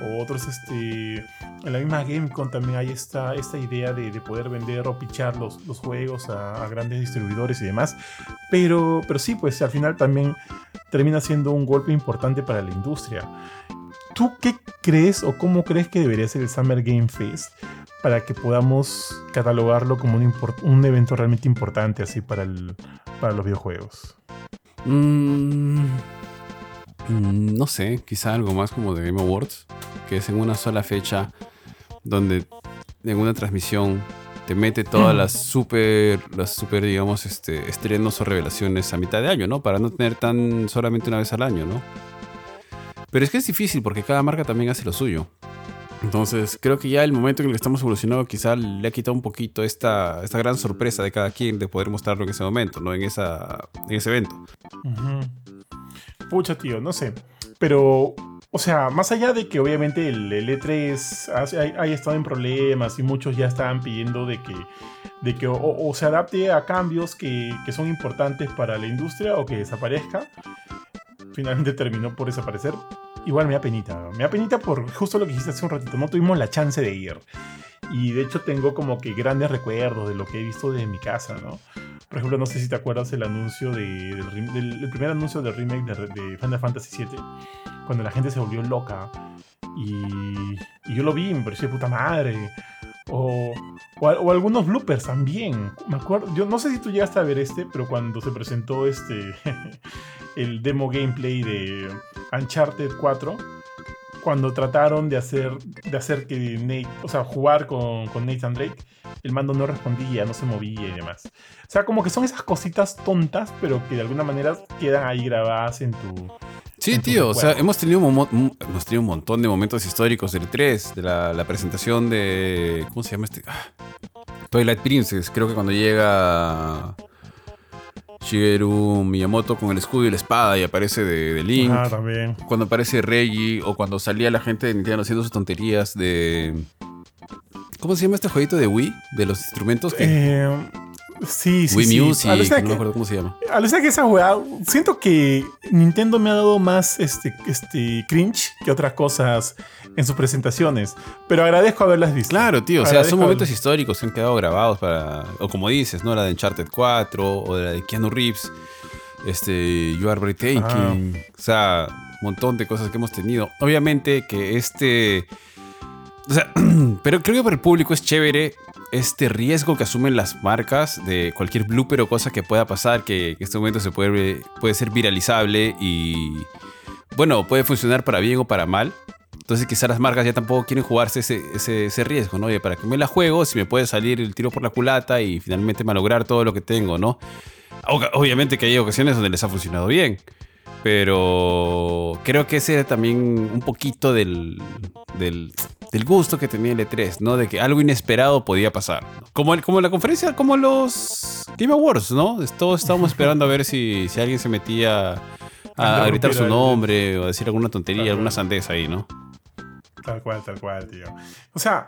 o otros, este, en la misma GameCon también hay esta, esta idea de, de poder vender o pichar los, los juegos a, a, grandes distribuidores y demás. Pero, pero sí, pues al final también termina siendo un golpe importante para la industria. ¿Tú qué crees o cómo crees que debería ser el Summer Game Fest para que podamos catalogarlo como un, un evento realmente importante así para, el, para los videojuegos? Mm, mm, no sé, quizá algo más como de Game Awards, que es en una sola fecha donde en una transmisión te mete todas las super, las super, digamos, este, estrenos o revelaciones a mitad de año, ¿no? Para no tener tan solamente una vez al año, ¿no? Pero es que es difícil porque cada marca también hace lo suyo. Entonces, creo que ya el momento en el que estamos evolucionando quizá le ha quitado un poquito esta, esta gran sorpresa de cada quien de poder mostrarlo en ese momento, ¿no? En, esa, en ese evento. Pucha, tío, no sé. Pero, o sea, más allá de que obviamente el, E3 haya estado en problemas y muchos ya estaban pidiendo de que, de que o, se adapte a cambios que son importantes para la industria o que desaparezca, finalmente terminó por desaparecer igual me da penita. Me da penita por justo lo que dijiste hace un ratito. No tuvimos la chance de ir. Y de hecho tengo como que grandes recuerdos de lo que he visto de mi casa, ¿no? Por ejemplo, no sé si te acuerdas el anuncio de, del, primer anuncio del remake de, Final Fantasy VII, cuando la gente se volvió loca. Y, y yo lo vi, me pareció puta madre. O, o, algunos bloopers también. Me acuerdo, yo no sé si tú llegaste a ver este, pero cuando se presentó este el demo gameplay de Uncharted 4, cuando trataron de hacer de hacer que Nate, o sea, jugar con, con Nathan Drake, el mando no respondía, no se movía y demás. O sea, como que son esas cositas tontas, pero que de alguna manera quedan ahí grabadas en tu Sí, tío, o sea, hemos tenido, hemos tenido un montón de momentos históricos del 3, de la, presentación de. ¿Cómo se llama este? Ah, Twilight Princess, creo que cuando llega Shigeru Miyamoto con el escudo y la espada y aparece de, Link. Ah, también. Cuando aparece Reggie o cuando salía la gente de Nintendo haciendo sus tonterías de. ¿Cómo se llama este jueguito de Wii? De los instrumentos que. Eh, Sí, sí, Wii sí. Music, Alucina no me que- acuerdo cómo se llama. Alucina que esa weá, siento que Nintendo me ha dado más este, este cringe que otras cosas en sus presentaciones. Pero agradezco haberlas visto. Claro, tío, o sea, son momentos haberlas- históricos que han quedado grabados para, o como dices, ¿no? La de Uncharted 4 o la de Keanu Reeves, este, You Are Breathtaking, o sea, un montón de cosas que hemos tenido. Obviamente que este, o sea, pero creo que para el público es chévere este riesgo que asumen las marcas de cualquier blooper o cosa que pueda pasar, que, en este momento se puede, puede ser viralizable y, bueno, puede funcionar para bien o para mal. Entonces quizás las marcas ya tampoco quieren jugarse ese, ese, riesgo, ¿no? Oye, para que me la juego, si me puede salir el tiro por la culata y finalmente malograr todo lo que tengo, ¿no? Ob- Obviamente que hay ocasiones donde les ha funcionado bien, pero creo que ese era también un poquito del, del, del gusto que tenía el E3, ¿no? De que algo inesperado podía pasar. Como, el- como la conferencia, como los Game Awards, ¿no? Todos estábamos esperando a ver si, si alguien se metía a, a gritar su nombre o a decir alguna tontería, alguna sandez ahí, ¿no? Tal cual, tal cual, tío. O sea,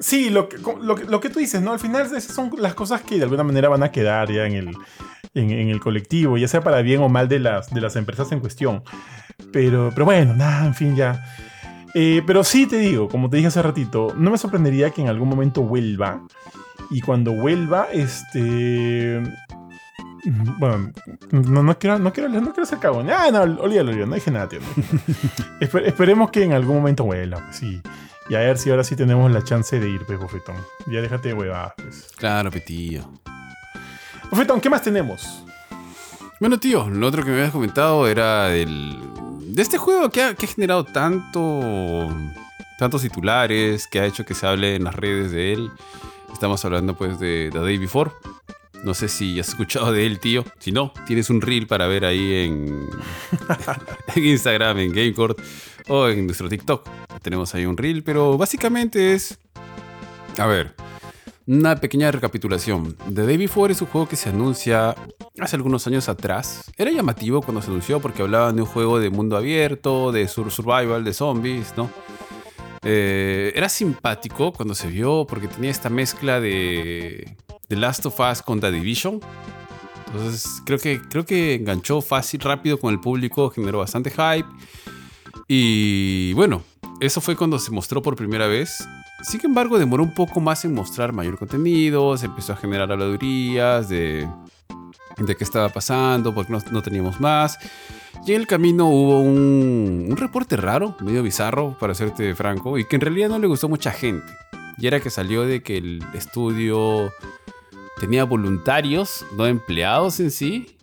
sí, lo que, lo, lo que tú dices, ¿no? Al final esas son las cosas que de alguna manera van a quedar ya en el, en, en el colectivo, ya sea para bien o mal de las, de las empresas en cuestión. Pero, pero bueno, nada, en fin, ya. Eh, pero sí te digo, como te dije hace ratito, no me sorprendería que en algún momento vuelva. Y cuando vuelva, este. Bueno, no, no quiero, no, quiero, no quiero ser cagón. Ah, no, olvídalo, olvídalo, no dije nada, tío. no esperemos que en algún momento vuelva, pues sí. Y a ver si ahora sí tenemos la chance de ir, pues, Bofetón. Ya déjate de huevadas, pues. Claro, petillo. Bofetón, ¿qué más tenemos? Bueno, tío, lo otro que me habías comentado era del, de este juego que ha, que ha generado tanto, tantos titulares, que ha hecho que se hable en las redes de él. Estamos hablando pues de The Day Before. No sé si has escuchado de él, tío. Si no, tienes un reel para ver ahí en, en Instagram, en Gamecourt o en nuestro TikTok. Tenemos ahí un reel, pero básicamente es... A ver, una pequeña recapitulación. The Day Before es un juego que se anuncia hace algunos años atrás. Era llamativo cuando se anunció porque hablaban de un juego de mundo abierto, de sur- survival, de zombies, ¿no? Eh, era simpático cuando se vio porque tenía esta mezcla de The Last of Us con The Division. Entonces creo que, creo que enganchó fácil, rápido con el público, generó bastante hype. Y bueno, eso fue cuando se mostró por primera vez. Sin embargo, demoró un poco más en mostrar mayor contenido, se empezó a generar habladurías de, de qué estaba pasando, porque no, teníamos más. Y en el camino hubo un, un reporte raro, medio bizarro, para serte franco, y que en realidad no le gustó mucha gente. Y era que salió de que el estudio tenía voluntarios, no empleados en sí,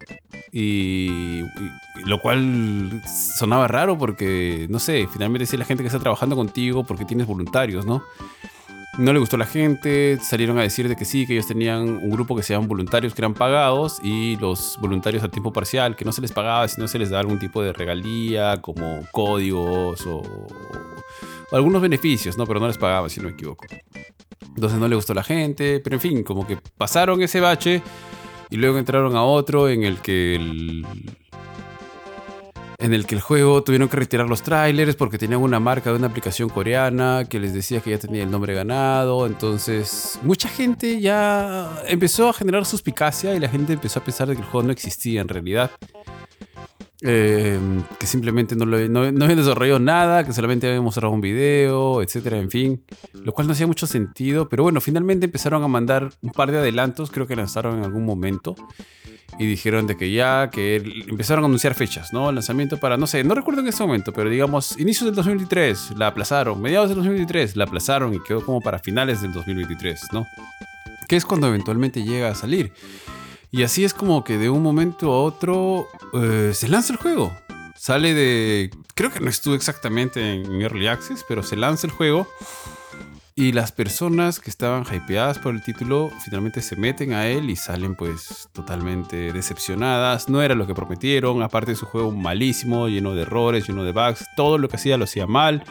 y, lo cual sonaba raro porque, no sé, finalmente si la gente que está trabajando contigo porque tienes voluntarios, ¿no? No le gustó a la gente, salieron a decir de que sí, que ellos tenían un grupo que se llaman voluntarios que eran pagados y los voluntarios a tiempo parcial, que no se les pagaba, sino se les daba algún tipo de regalía, como códigos o, o algunos beneficios, ¿no? Pero no les pagaba, si no me equivoco. Entonces no le gustó a la gente, pero en fin, como que pasaron ese bache y luego entraron a otro en el que el, en el que el juego tuvieron que retirar los trailers porque tenían una marca de una aplicación coreana que les decía que ya tenía el nombre ganado. Entonces, mucha gente ya empezó a generar suspicacia y la gente empezó a pensar de que el juego no existía en realidad. Eh, que simplemente no, lo, no, no habían desarrollado nada, que solamente habían mostrado un video, etcétera, en fin. Lo cual no hacía mucho sentido, pero bueno, finalmente empezaron a mandar un par de adelantos, creo que lanzaron en algún momento. Y dijeron de que ya, que el- empezaron a anunciar fechas, ¿no? Lanzamiento para, no sé, no recuerdo en ese momento, pero digamos, inicios del 2023, la aplazaron, mediados del 2023, la aplazaron y quedó como para finales del 2023, ¿no? Que es cuando eventualmente llega a salir. Y así es como que de un momento a otro eh, se lanza el juego. Sale de... Creo que no estuvo exactamente en Early Access, pero se lanza el juego. Y las personas que estaban hypeadas por el título finalmente se meten a él y salen pues totalmente decepcionadas. No era lo que prometieron. Aparte de su juego malísimo, lleno de errores, lleno de bugs. Todo lo que hacía lo hacía mal.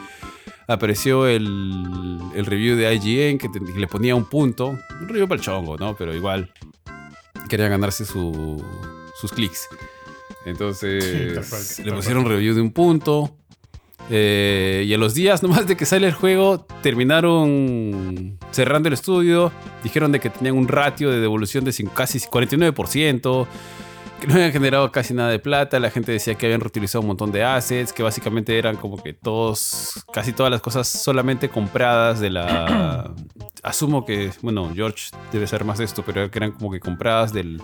Apareció el, el review de IGN que, que le ponía un punto. Un review para el chongo, ¿no? Pero igual quería ganarse su- sus clics. Entonces cual, le pusieron review de un punto. Eh, y a los días nomás de que sale el juego, terminaron cerrando el estudio. Dijeron de que tenían un ratio de devolución de casi 49%, que no habían generado casi nada de plata. La gente decía que habían reutilizado un montón de assets, que básicamente eran como que todos, casi todas las cosas solamente compradas de la. Asumo que, bueno, George debe ser más de esto, pero que eran como que compradas del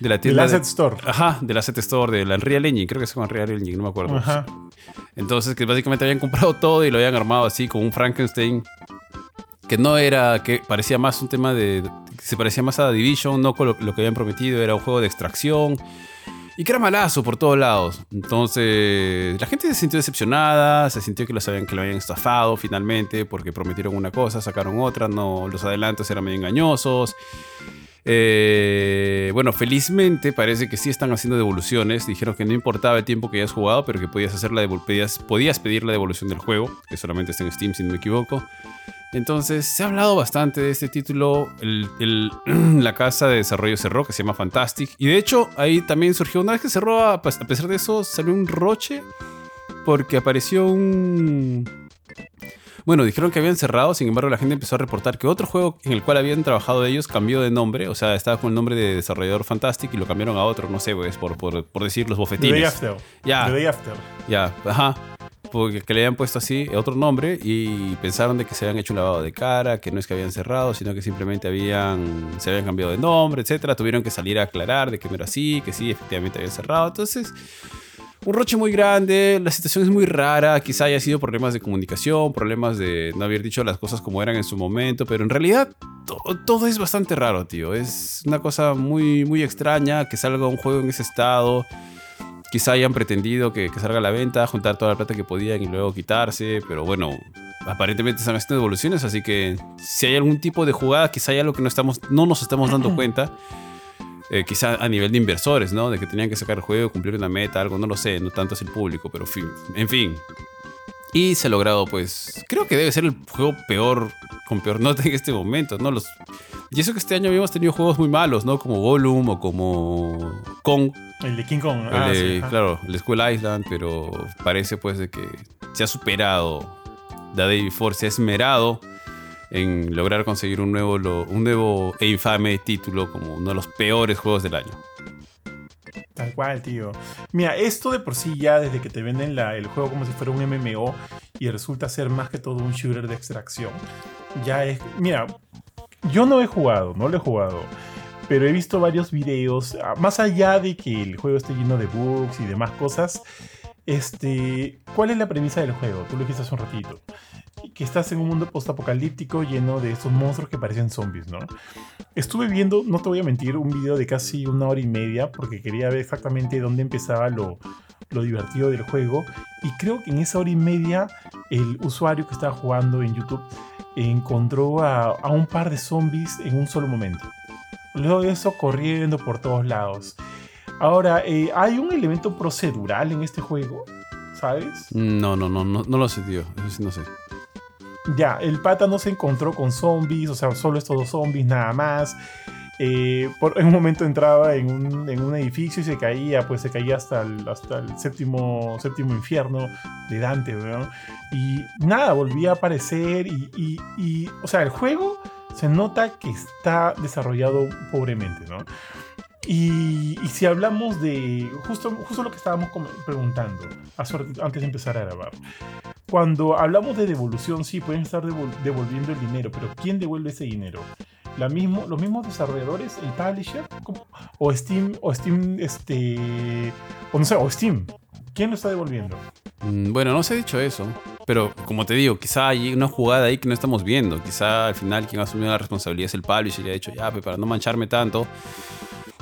de la tienda. Del Asset Store. Ajá, del Asset Store, de la Unreal Engine, creo que se llama Unreal Engine, no me acuerdo. Ajá. Entonces, que básicamente habían comprado todo y lo habían armado así como un Frankenstein. Que no era, que parecía más un tema de. Se parecía más a Division, no con lo, que habían prometido, era un juego de extracción. Y que era malazo por todos lados. Entonces, la gente se sintió decepcionada, se sintió que, lo sabían, que lo habían estafado finalmente, porque prometieron una cosa, sacaron otra, no, los adelantos eran medio engañosos. Eh, bueno, felizmente parece que sí están haciendo devoluciones. Dijeron que no importaba el tiempo que hayas jugado, pero que podías, hacer la podías, podías pedir la devolución del juego, que solamente está en Steam, si no me equivoco. Entonces, se ha hablado bastante de este título. la casa de desarrollo cerró, que se llama Fantastic. Y de hecho, ahí también surgió, una vez que cerró, a pesar de eso, salió un roche, porque apareció un bueno, dijeron que habían cerrado, sin embargo la gente empezó a reportar que otro juego en el cual habían trabajado ellos cambió de nombre, o sea, estaba con el nombre de desarrollador Fantastic y lo cambiaron a otro, no sé, pues, por, por, por decir los bofetines. The Day After. Ya. The Day After. Ya, ajá. Porque que le habían puesto así otro nombre y pensaron de que se habían hecho un lavado de cara, que no es que habían cerrado, sino que simplemente habían se habían cambiado de nombre, etcétera. Tuvieron que salir a aclarar de que no era así, que sí, efectivamente habían cerrado. Entonces, un roche muy grande, la situación es muy rara, quizá haya sido problemas de comunicación, problemas de no haber dicho las cosas como eran en su momento, pero en realidad todo es bastante raro, tío. Es una cosa muy, muy extraña que salga un juego en ese estado. Quizá hayan pretendido que, salga a la venta, juntar toda la plata que podían y luego quitarse, pero bueno, aparentemente están haciendo devoluciones, así que si hay algún tipo de jugada, quizá hay algo que no, estamos, no nos estamos dando cuenta. Eh, quizá a nivel de inversores, ¿no? De que tenían que sacar el juego, cumplir una meta, algo, no lo sé, no tanto es el público, pero fin, en fin. Y se ha logrado, pues, creo que debe ser el juego peor, con peor nota en este momento, ¿no? Los, y eso que este año habíamos tenido juegos muy malos, ¿no? Como Gollum o como Kong. El de King Kong. Ah, claro, el School Island, pero parece pues de que se ha superado. The Day Before se ha esmerado en lograr conseguir un nuevo, un nuevo e infame título como uno de los peores juegos del año. Tal cual, tío. Mira, esto de por sí ya desde que te venden el juego como si fuera un MMO y resulta ser más que todo un shooter de extracción, ya es... Mira, yo no he jugado, no lo he jugado, pero he visto varios videos, ah, más allá de que el juego esté lleno de bugs y demás cosas, este, ¿cuál es la premisa del juego? Tú lo dijiste hace un ratito que estás en un mundo postapocalíptico lleno de estos monstruos que parecen zombies, ¿no? Estuve viendo, no te voy a mentir, un video de casi una hora y media porque quería ver exactamente dónde empezaba lo, lo divertido del juego y creo que en esa hora y media el usuario que estaba jugando en YouTube encontró a, a un par de zombies en un solo momento. Luego de eso corriendo por todos lados. Ahora, eh, ¿hay un elemento procedural en este juego? ¿Sabes? No, no, no, no, no lo sé, tío. Eso sí no sé ya, el pata no se encontró con zombies, o sea, solo estos dos zombies nada más. Eh, por, en un momento entraba en un, edificio y se caía, pues se caía hasta el, hasta el séptimo, séptimo infierno de Dante, ¿no? Y nada, volvía a aparecer y, y, o sea, el juego se nota que está desarrollado pobremente, ¿no? Y, si hablamos de justo, justo lo que estábamos preguntando antes de empezar a grabar, cuando hablamos de devolución, sí, pueden estar devolviendo el dinero, pero ¿quién devuelve ese dinero? ¿Los mismos desarrolladores, el publisher? ¿O Steam, o Steam, este, o no sé, o Steam? ¿Quién lo está devolviendo? Mm, bueno, no se ha dicho eso. Pero como te digo, quizá hay una jugada ahí que no estamos viendo. Quizá al final quien ha asumido la responsabilidad es el publisher y ha dicho, ya, para no mancharme tanto,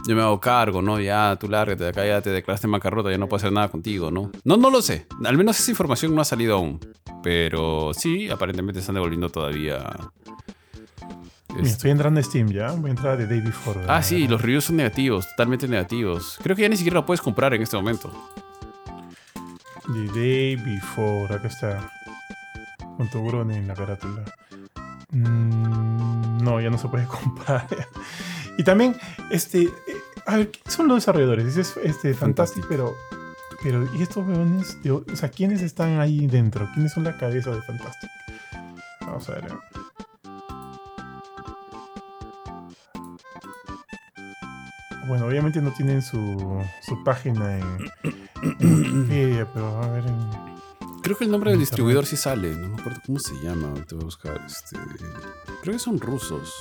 yo me hago cargo, ¿no? Ya tú lárgate de acá, ya te declaraste macarrota, ya no puedo hacer nada contigo, ¿no? No, no lo sé. Al menos esa información no ha salido aún. Pero sí, aparentemente están devolviendo todavía. Estoy entrando a Steam ya. Voy a entrar The Day Before. Ah, sí, los reviews son negativos, totalmente negativos. Creo que ya ni siquiera lo puedes comprar en este momento. The Day Before, acá está. Con tu en la carátula. Mm, no, ya no se puede comprar. Y también, este, eh, a ver, ¿qué son los desarrolladores? Dices, este, Fantastic, pero, Pero, ¿y estos weones? o sea, ¿quiénes están ahí dentro? ¿Quiénes son la cabeza de Fantastic? Vamos a ver. Bueno, obviamente no tienen su, su página en, Wikipedia, pero a ver en... Creo que el nombre del distribuidor sí sale. No me acuerdo cómo se llama. Te voy a buscar. Este... Creo que son rusos.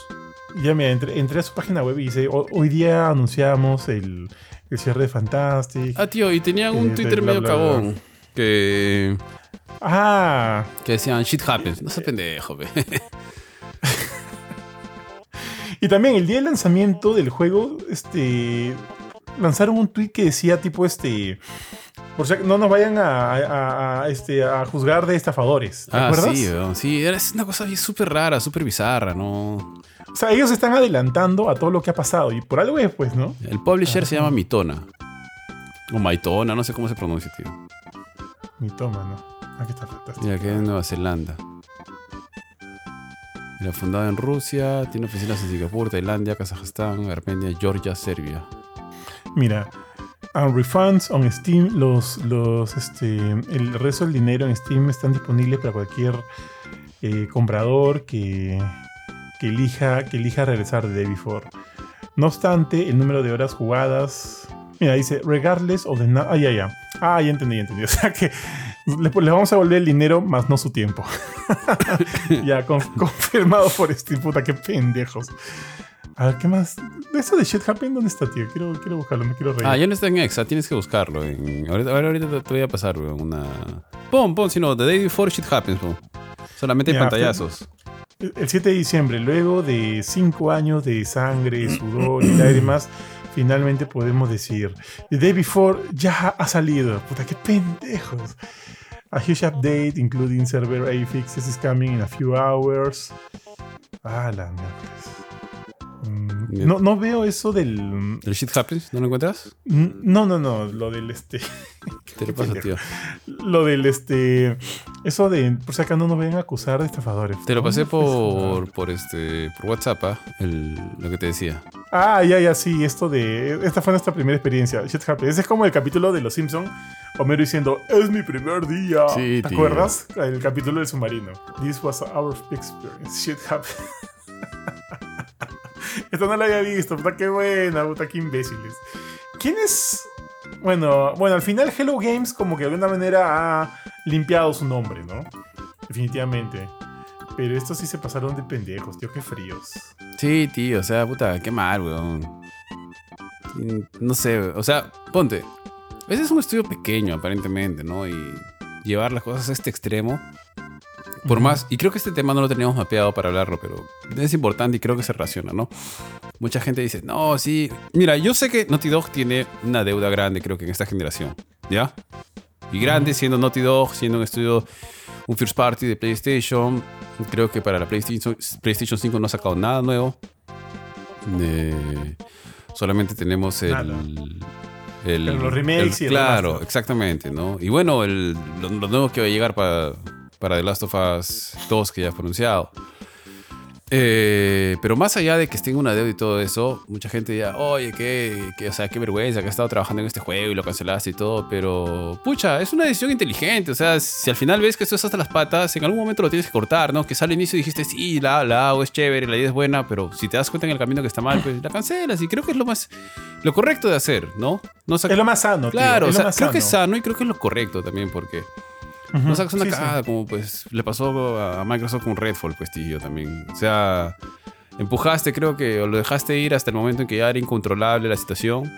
Ya mira, entré, entré a su página web y dice, "Ho- hoy día anunciamos el, el cierre de Fantastic. Ah, tío, y tenían Eh, un de Twitter bla, medio bla, bla. cagón. Que, Ah, que decían shit happens. No sé pendejo, ve. y también el día del lanzamiento del juego, este, lanzaron un tweet que decía tipo este, por si no nos vayan a, a- a, este, a juzgar de estafadores. ¿Te Ah, acuerdas? sí. Sí, era es una cosa súper rara, súper bizarra, ¿no? O sea, ellos están adelantando a todo lo que ha pasado y por algo es, pues, ¿no? El publisher se llama Mitona. O Maitona, no sé cómo se pronuncia, tío. Mi toma, ¿no? Aquí está fantástico. Que es en Nueva Zelanda. Era fundado en Rusia, tiene oficinas en Singapur, Tailandia, Kazajstán, Armenia, Georgia, Serbia. Mira, on refunds on Steam, los, los, este, el resto del dinero en Steam están disponibles para cualquier eh, comprador que, que elija, que elija regresar de Day Before. No obstante, el número de horas jugadas. Mira, dice, regardless of the. Ah, ya, ya. Ah, ya entendí, ya entendí. O sea que le, le vamos a volver el dinero, más no su tiempo. ya, con- confirmado por Steam. Puta, qué pendejos. A ver, ¿qué más? ¿Eso de Shit Happen dónde está, tío? Quiero, quiero buscarlo, me quiero reír. Ah, ya no está en Exa, tienes que buscarlo. En... Ahorita, ahorita te, te voy a pasar una. Pon, pon, si no, The Day Before Shit Happens, pon. Solamente hay Ya, pantallazos. El el 7 de diciembre, luego de 5 años de sangre, sudor y lágrimas, finalmente podemos decir: The Day Before ya ha salido. Puta, qué pendejos. A huge update, including server A fixes, is coming in a few hours. Ah, la miércoles. Mm. No, no veo eso del. ¿El Shit Happens? ¿No lo encuentras? No, no, no, lo del este. Te lo paso, tío. Lo del este. Eso de. Por si acá no nos vayan a acusar de estafadores. Te lo pasé por, por, este, por WhatsApp. El- lo que te decía. Ah, ya, ya, sí, esto de. Esta fue nuestra primera experiencia. Shit happens. Ese es como el capítulo de Los Simpson Homero diciendo, es mi primer día. Sí, ¿Te tío. acuerdas? El capítulo del submarino. This was our experience. Shit happened. Esto no lo había visto. Puta, qué buena, puta, qué imbéciles. ¿Quién es? Bueno, bueno, al final Hello Games como que de alguna manera ha limpiado su nombre, ¿no? Definitivamente. Pero estos sí se pasaron de pendejos, tío, qué fríos. Sí, tío, o sea, puta, qué mal, weón. No sé, o sea, ponte. Ese es un estudio pequeño, aparentemente, ¿no? Y llevar las cosas a este extremo. Por más, y creo que este tema no lo teníamos mapeado para hablarlo, pero es importante y creo que se relaciona, ¿no? Mucha gente dice, no, sí. Mira, yo sé que Naughty Dog tiene una deuda grande, creo que en esta generación, ¿ya? Y grande, siendo Naughty Dog, siendo un estudio, un first party de PlayStation. Creo que para la PlayStation, PlayStation 5 no ha sacado nada nuevo. Eh, solamente tenemos el. Nada. el los remakes y el Claro, remaster. exactamente, ¿no? Y bueno, lo, lo nuevo que va a llegar para, para The Last of Us 2, que ya fue anunciado. Eh, pero más allá de que esté en una deuda y todo eso, mucha gente dirá, oye, qué, qué, o sea, qué vergüenza que has estado trabajando en este juego y lo cancelaste y todo, pero pucha, es una decisión inteligente, o sea, si al final ves que esto es hasta las patas, en algún momento lo tienes que cortar, ¿no? Que sale al inicio y dijiste, sí, la, la hago, es chévere, la idea es buena, pero si te das cuenta en el camino que está mal, pues la cancelas y creo que es lo más, lo correcto de hacer, ¿no? Es lo más sano, tío, Claro, o es lo sea, más creo que es sano. sano y creo que es lo correcto también, porque No sacas una sí, sí. cagada como pues le pasó a Microsoft con Redfall, pues tío, también. O sea, empujaste, creo que, o lo dejaste ir hasta el momento en que ya era incontrolable la situación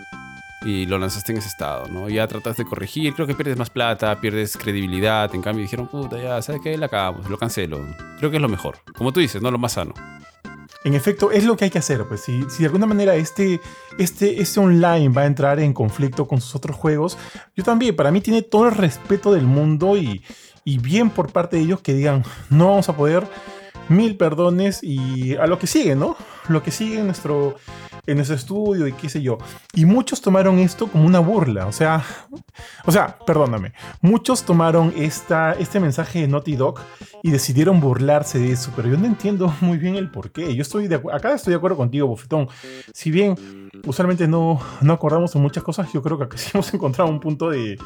y lo lanzaste en ese estado, ¿no? Ya trataste de corregir, creo que pierdes más plata, pierdes credibilidad. En cambio dijeron, puta, ya, ¿sabes qué? La acabamos, lo cancelo. Creo que es lo mejor. Como tú dices, no lo más sano. En efecto, es lo que hay que hacer. Pues si, si de alguna manera este, este, este online va a entrar en conflicto con sus otros juegos, yo también, para mí tiene todo el respeto del mundo y, y bien por parte de ellos que digan, no vamos a poder, mil perdones y a lo que sigue, ¿no? Lo que sigue en nuestro, en nuestro estudio y qué sé yo. Y muchos tomaron esto como una burla. O sea, o sea, perdóname. Muchos tomaron esta, este mensaje de Naughty Dog y decidieron burlarse de eso. Pero yo no entiendo muy bien el por qué. Yo estoy de, acá estoy de acuerdo contigo, Bofetón. Si bien usualmente no, no acordamos en muchas cosas, yo creo que aquí sí hemos encontrado un punto de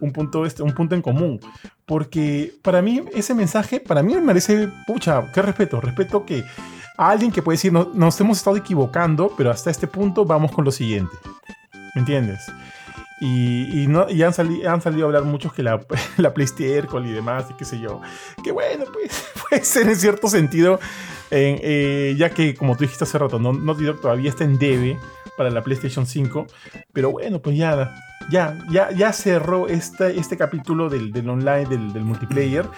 un punto, este, un punto en común. Porque para mí ese mensaje, para mí me parece, pucha, qué respeto. Respeto que a alguien que puede decir, no, nos hemos estado equivocando, pero hasta este punto vamos con lo siguiente. ¿Me entiendes? Y, no, y han, han salido a hablar muchos que la, la PlayStation y demás, y qué sé yo. Que bueno, pues puede ser en cierto sentido, eh, ya que como tú dijiste hace rato, no, Naughty Dog todavía está en debe para la PlayStation 5. Pero bueno, pues ya, ya, ya, ya cerró este, este capítulo del, del online, del, del multiplayer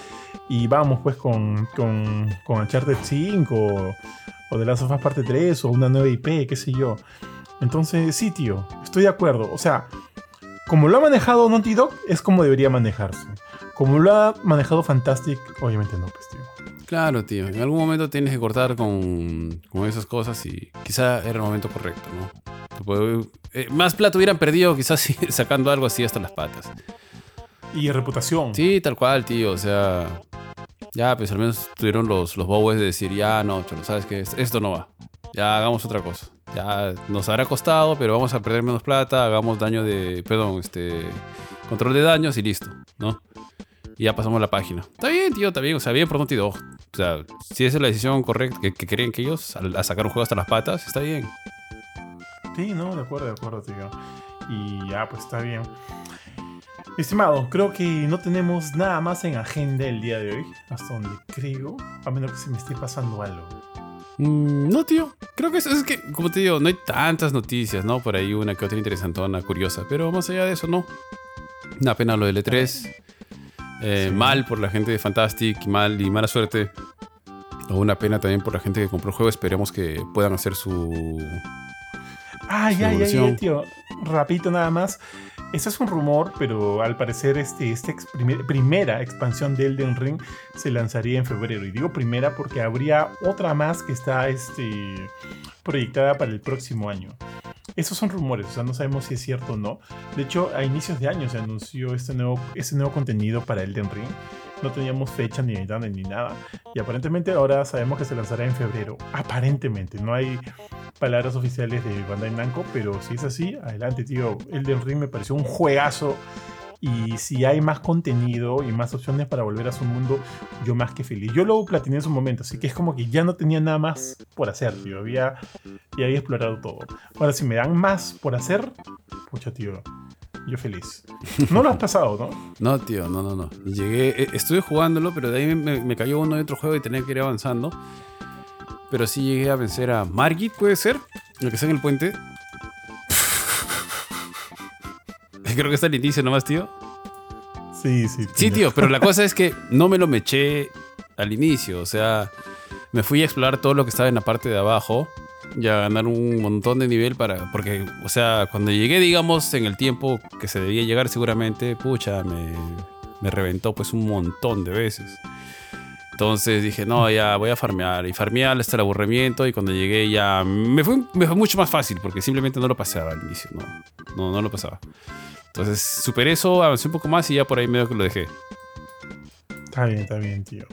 y vamos pues con, con, con Uncharted 5 o, o The Last of Us Parte 3 o una nueva IP, qué sé yo. Entonces, sí, tío, estoy de acuerdo. O sea, como lo ha manejado Naughty Dog, es como debería manejarse. Como lo ha manejado Fantastic, obviamente no, pues, tío. Claro, tío. En algún momento tienes que cortar con, con esas cosas y quizá era el momento correcto, ¿no? Eh, más plata hubieran perdido quizás sacando algo así hasta las patas. Y reputación. Sí, tal cual, tío. O sea, ya, pues al menos tuvieron los, los bowes de decir, ya no, cholo, sabes que esto no va. Ya hagamos otra cosa. Ya nos habrá costado, pero vamos a perder menos plata, hagamos daño de, perdón, este, control de daños y listo, ¿no? Y ya pasamos la página. Está bien, tío, está bien. O sea, bien por O sea, si esa es la decisión correcta que, que creen que ellos, a, sacar un juego hasta las patas, está bien. Sí, no, de acuerdo, de acuerdo, tío. Y ya, pues está bien. Estimado, creo que no tenemos nada más en agenda el día de hoy, hasta donde creo, a menos que se me esté pasando algo. Mm, no, tío. Creo que es, es que, como te digo, no hay tantas noticias, ¿no? Por ahí una que otra interesantona, curiosa. Pero más allá de eso, no. Una pena lo del E3. Eh, mal por la gente de Fantastic, mal y mala suerte. O una pena también por la gente que compró el juego. Esperemos que puedan hacer su. Ay, ay, ay, tío. Rapito nada más. Ese es un rumor, pero al parecer este, esta primera expansión de Elden Ring se lanzaría en febrero. Y digo primera porque habría otra más que está este, proyectada para el próximo año. Esos son rumores, o sea, no sabemos si es cierto o no. De hecho, a inicios de año se anunció este nuevo, este nuevo contenido para Elden Ring. No teníamos fecha ni ni nada. Y aparentemente ahora sabemos que se lanzará en febrero. Aparentemente, no hay palabras oficiales de Bandai Namco, pero si es así, adelante, tío. Elden Ring me pareció un juegazo. Y si hay más contenido y más opciones para volver a su mundo, yo más que feliz. Yo lo platiné en su momento, así que es como que ya no tenía nada más por hacer, tío. Había, ya había explorado todo. Ahora, si me dan más por hacer, pucha, tío, yo feliz. No lo has pasado, ¿no? No, tío, no, no, no. Llegué, eh, estuve jugándolo, pero de ahí me, cayó uno de otro juego y tenía que ir avanzando. Pero sí llegué a vencer a Margit, puede ser, el que está en el puente. Creo que está el inicio nomás, tío. Sí, sí. Sí, tío, pero la cosa es que no me lo meché al inicio. O sea, me fui a explorar todo lo que estaba en la parte de abajo y a ganar un montón de nivel para. Porque, o sea, cuando llegué, digamos, en el tiempo que se debía llegar, seguramente, pucha, me, me reventó pues un montón de veces. Entonces dije, no, ya voy a farmear. Y farmear hasta el aburrimiento. Y cuando llegué ya me fue, mucho más fácil porque simplemente no lo pasaba al inicio. No, no, no lo pasaba. Entonces superé eso, avancé un poco más y ya por ahí medio que lo dejé. Está bien, está bien, tío.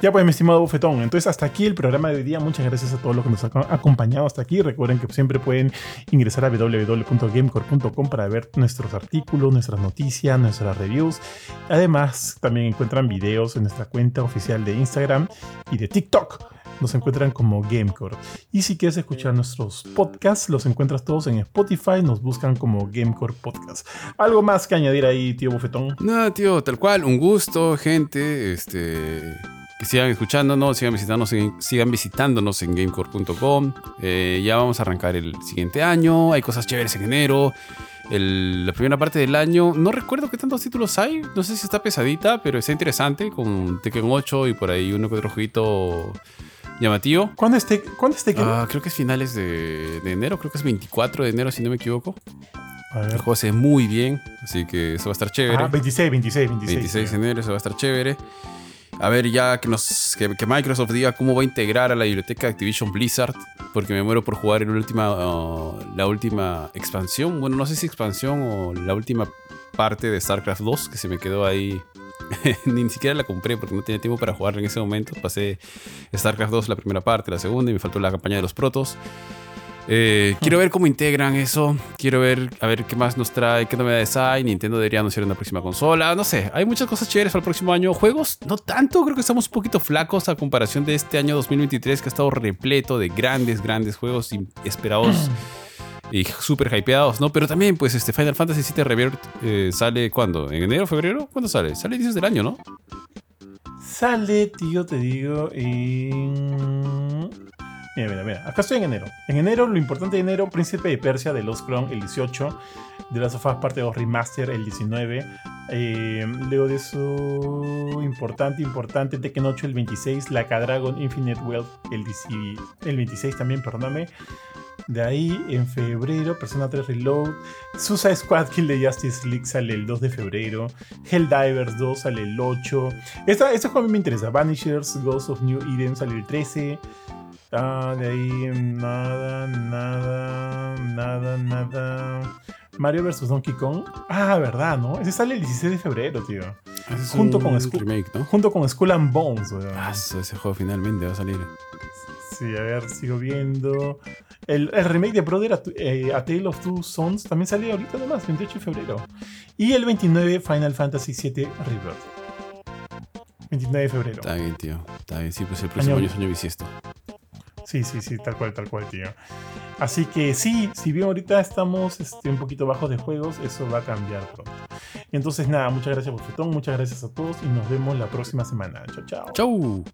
Ya pues, mi estimado Bufetón, entonces hasta aquí el programa de hoy día. Muchas gracias a todos los que nos han acompañado hasta aquí. Recuerden que siempre pueden ingresar a www.gamecore.com para ver nuestros artículos, nuestras noticias, nuestras reviews. Además, también encuentran videos en nuestra cuenta oficial de Instagram y de TikTok nos encuentran como Gamecore. Y si quieres escuchar nuestros podcasts, los encuentras todos en Spotify, nos buscan como Gamecore Podcast. ¿Algo más que añadir ahí, tío Bufetón? No, tío, tal cual, un gusto, gente, este que sigan escuchándonos, sigan visitándonos en, sigan visitándonos en gamecore.com. Eh, ya vamos a arrancar el siguiente año. Hay cosas chéveres en enero. la primera parte del año, no recuerdo qué tantos títulos hay. No sé si está pesadita, pero está interesante. Con Tekken 8 y por ahí uno que otro jueguito llamativo. ¿Cuándo es, ¿cuándo Ah, creo que es finales de, enero, creo que es 24 de enero, si no me equivoco. A ver. El juego se ve muy bien, así que eso va a estar chévere. Ah, 26, 26, 26. 26 de enero, eso va a estar chévere. A ver, ya que, nos, que, que Microsoft diga cómo va a integrar a la biblioteca de Activision Blizzard, porque me muero por jugar en la última, uh, la última expansión. Bueno, no sé si expansión o la última parte de StarCraft 2, que se me quedó ahí. Ni siquiera la compré porque no tenía tiempo para jugar en ese momento. Pasé StarCraft 2 la primera parte, la segunda, y me faltó la campaña de los protos. Eh, quiero ver cómo integran eso. Quiero ver a ver qué más nos trae, qué novedades hay. Nintendo debería anunciar una próxima consola. No sé, hay muchas cosas chéveres para el próximo año. Juegos, no tanto. Creo que estamos un poquito flacos a comparación de este año 2023 que ha estado repleto de grandes, grandes juegos esperados y súper hypeados, ¿no? Pero también, pues, este Final Fantasy VII Rebirth eh, sale ¿cuándo? ¿En enero, febrero? ¿Cuándo sale? Sale inicios del año, ¿no? Sale, tío, te digo, en... Mira, mira, mira. Acá estoy en enero. En enero, lo importante de enero, Príncipe de Persia de Los Clone el 18. De las sofás parte 2 Remaster el 19. Eh, luego de eso, importante, importante, Tekken 8 el 26. La Dragon Infinite Wealth el 26 también, perdóname. De ahí, en febrero, Persona 3 Reload. Suicide Squad Kill de Justice League sale el 2 de febrero. Helldivers 2 sale el 8. Esta, esta juego a mí me interesa. Vanishers, Ghost of New Eden sale el 13. Ah, de ahí nada, nada, nada, nada. Mario vs. Donkey Kong. Ah, verdad, ¿no? Ese sale el 16 de febrero, tío. Es Junto un con remake, ¿no? Junto con Skull and Bones, weón. Ah, ese juego finalmente va a salir. Sí, a ver, sigo viendo. El, el remake de Brother a, eh, A Tale of Two Sons también sale ahorita nomás, 28 de febrero. Y el 29, Final Fantasy VII Rebirth. 29 de febrero. Está bien, tío. Está bien. Sí, pues el próximo Año- año es año bisiesto. Sí, sí, sí, tal cual, tal cual, tío. Así que sí, si bien ahorita estamos este, un poquito bajos de juegos, eso va a cambiar pronto. Entonces nada, muchas gracias por Fetón, muchas gracias a todos y nos vemos la próxima semana. Chao, chao. ¡Chau!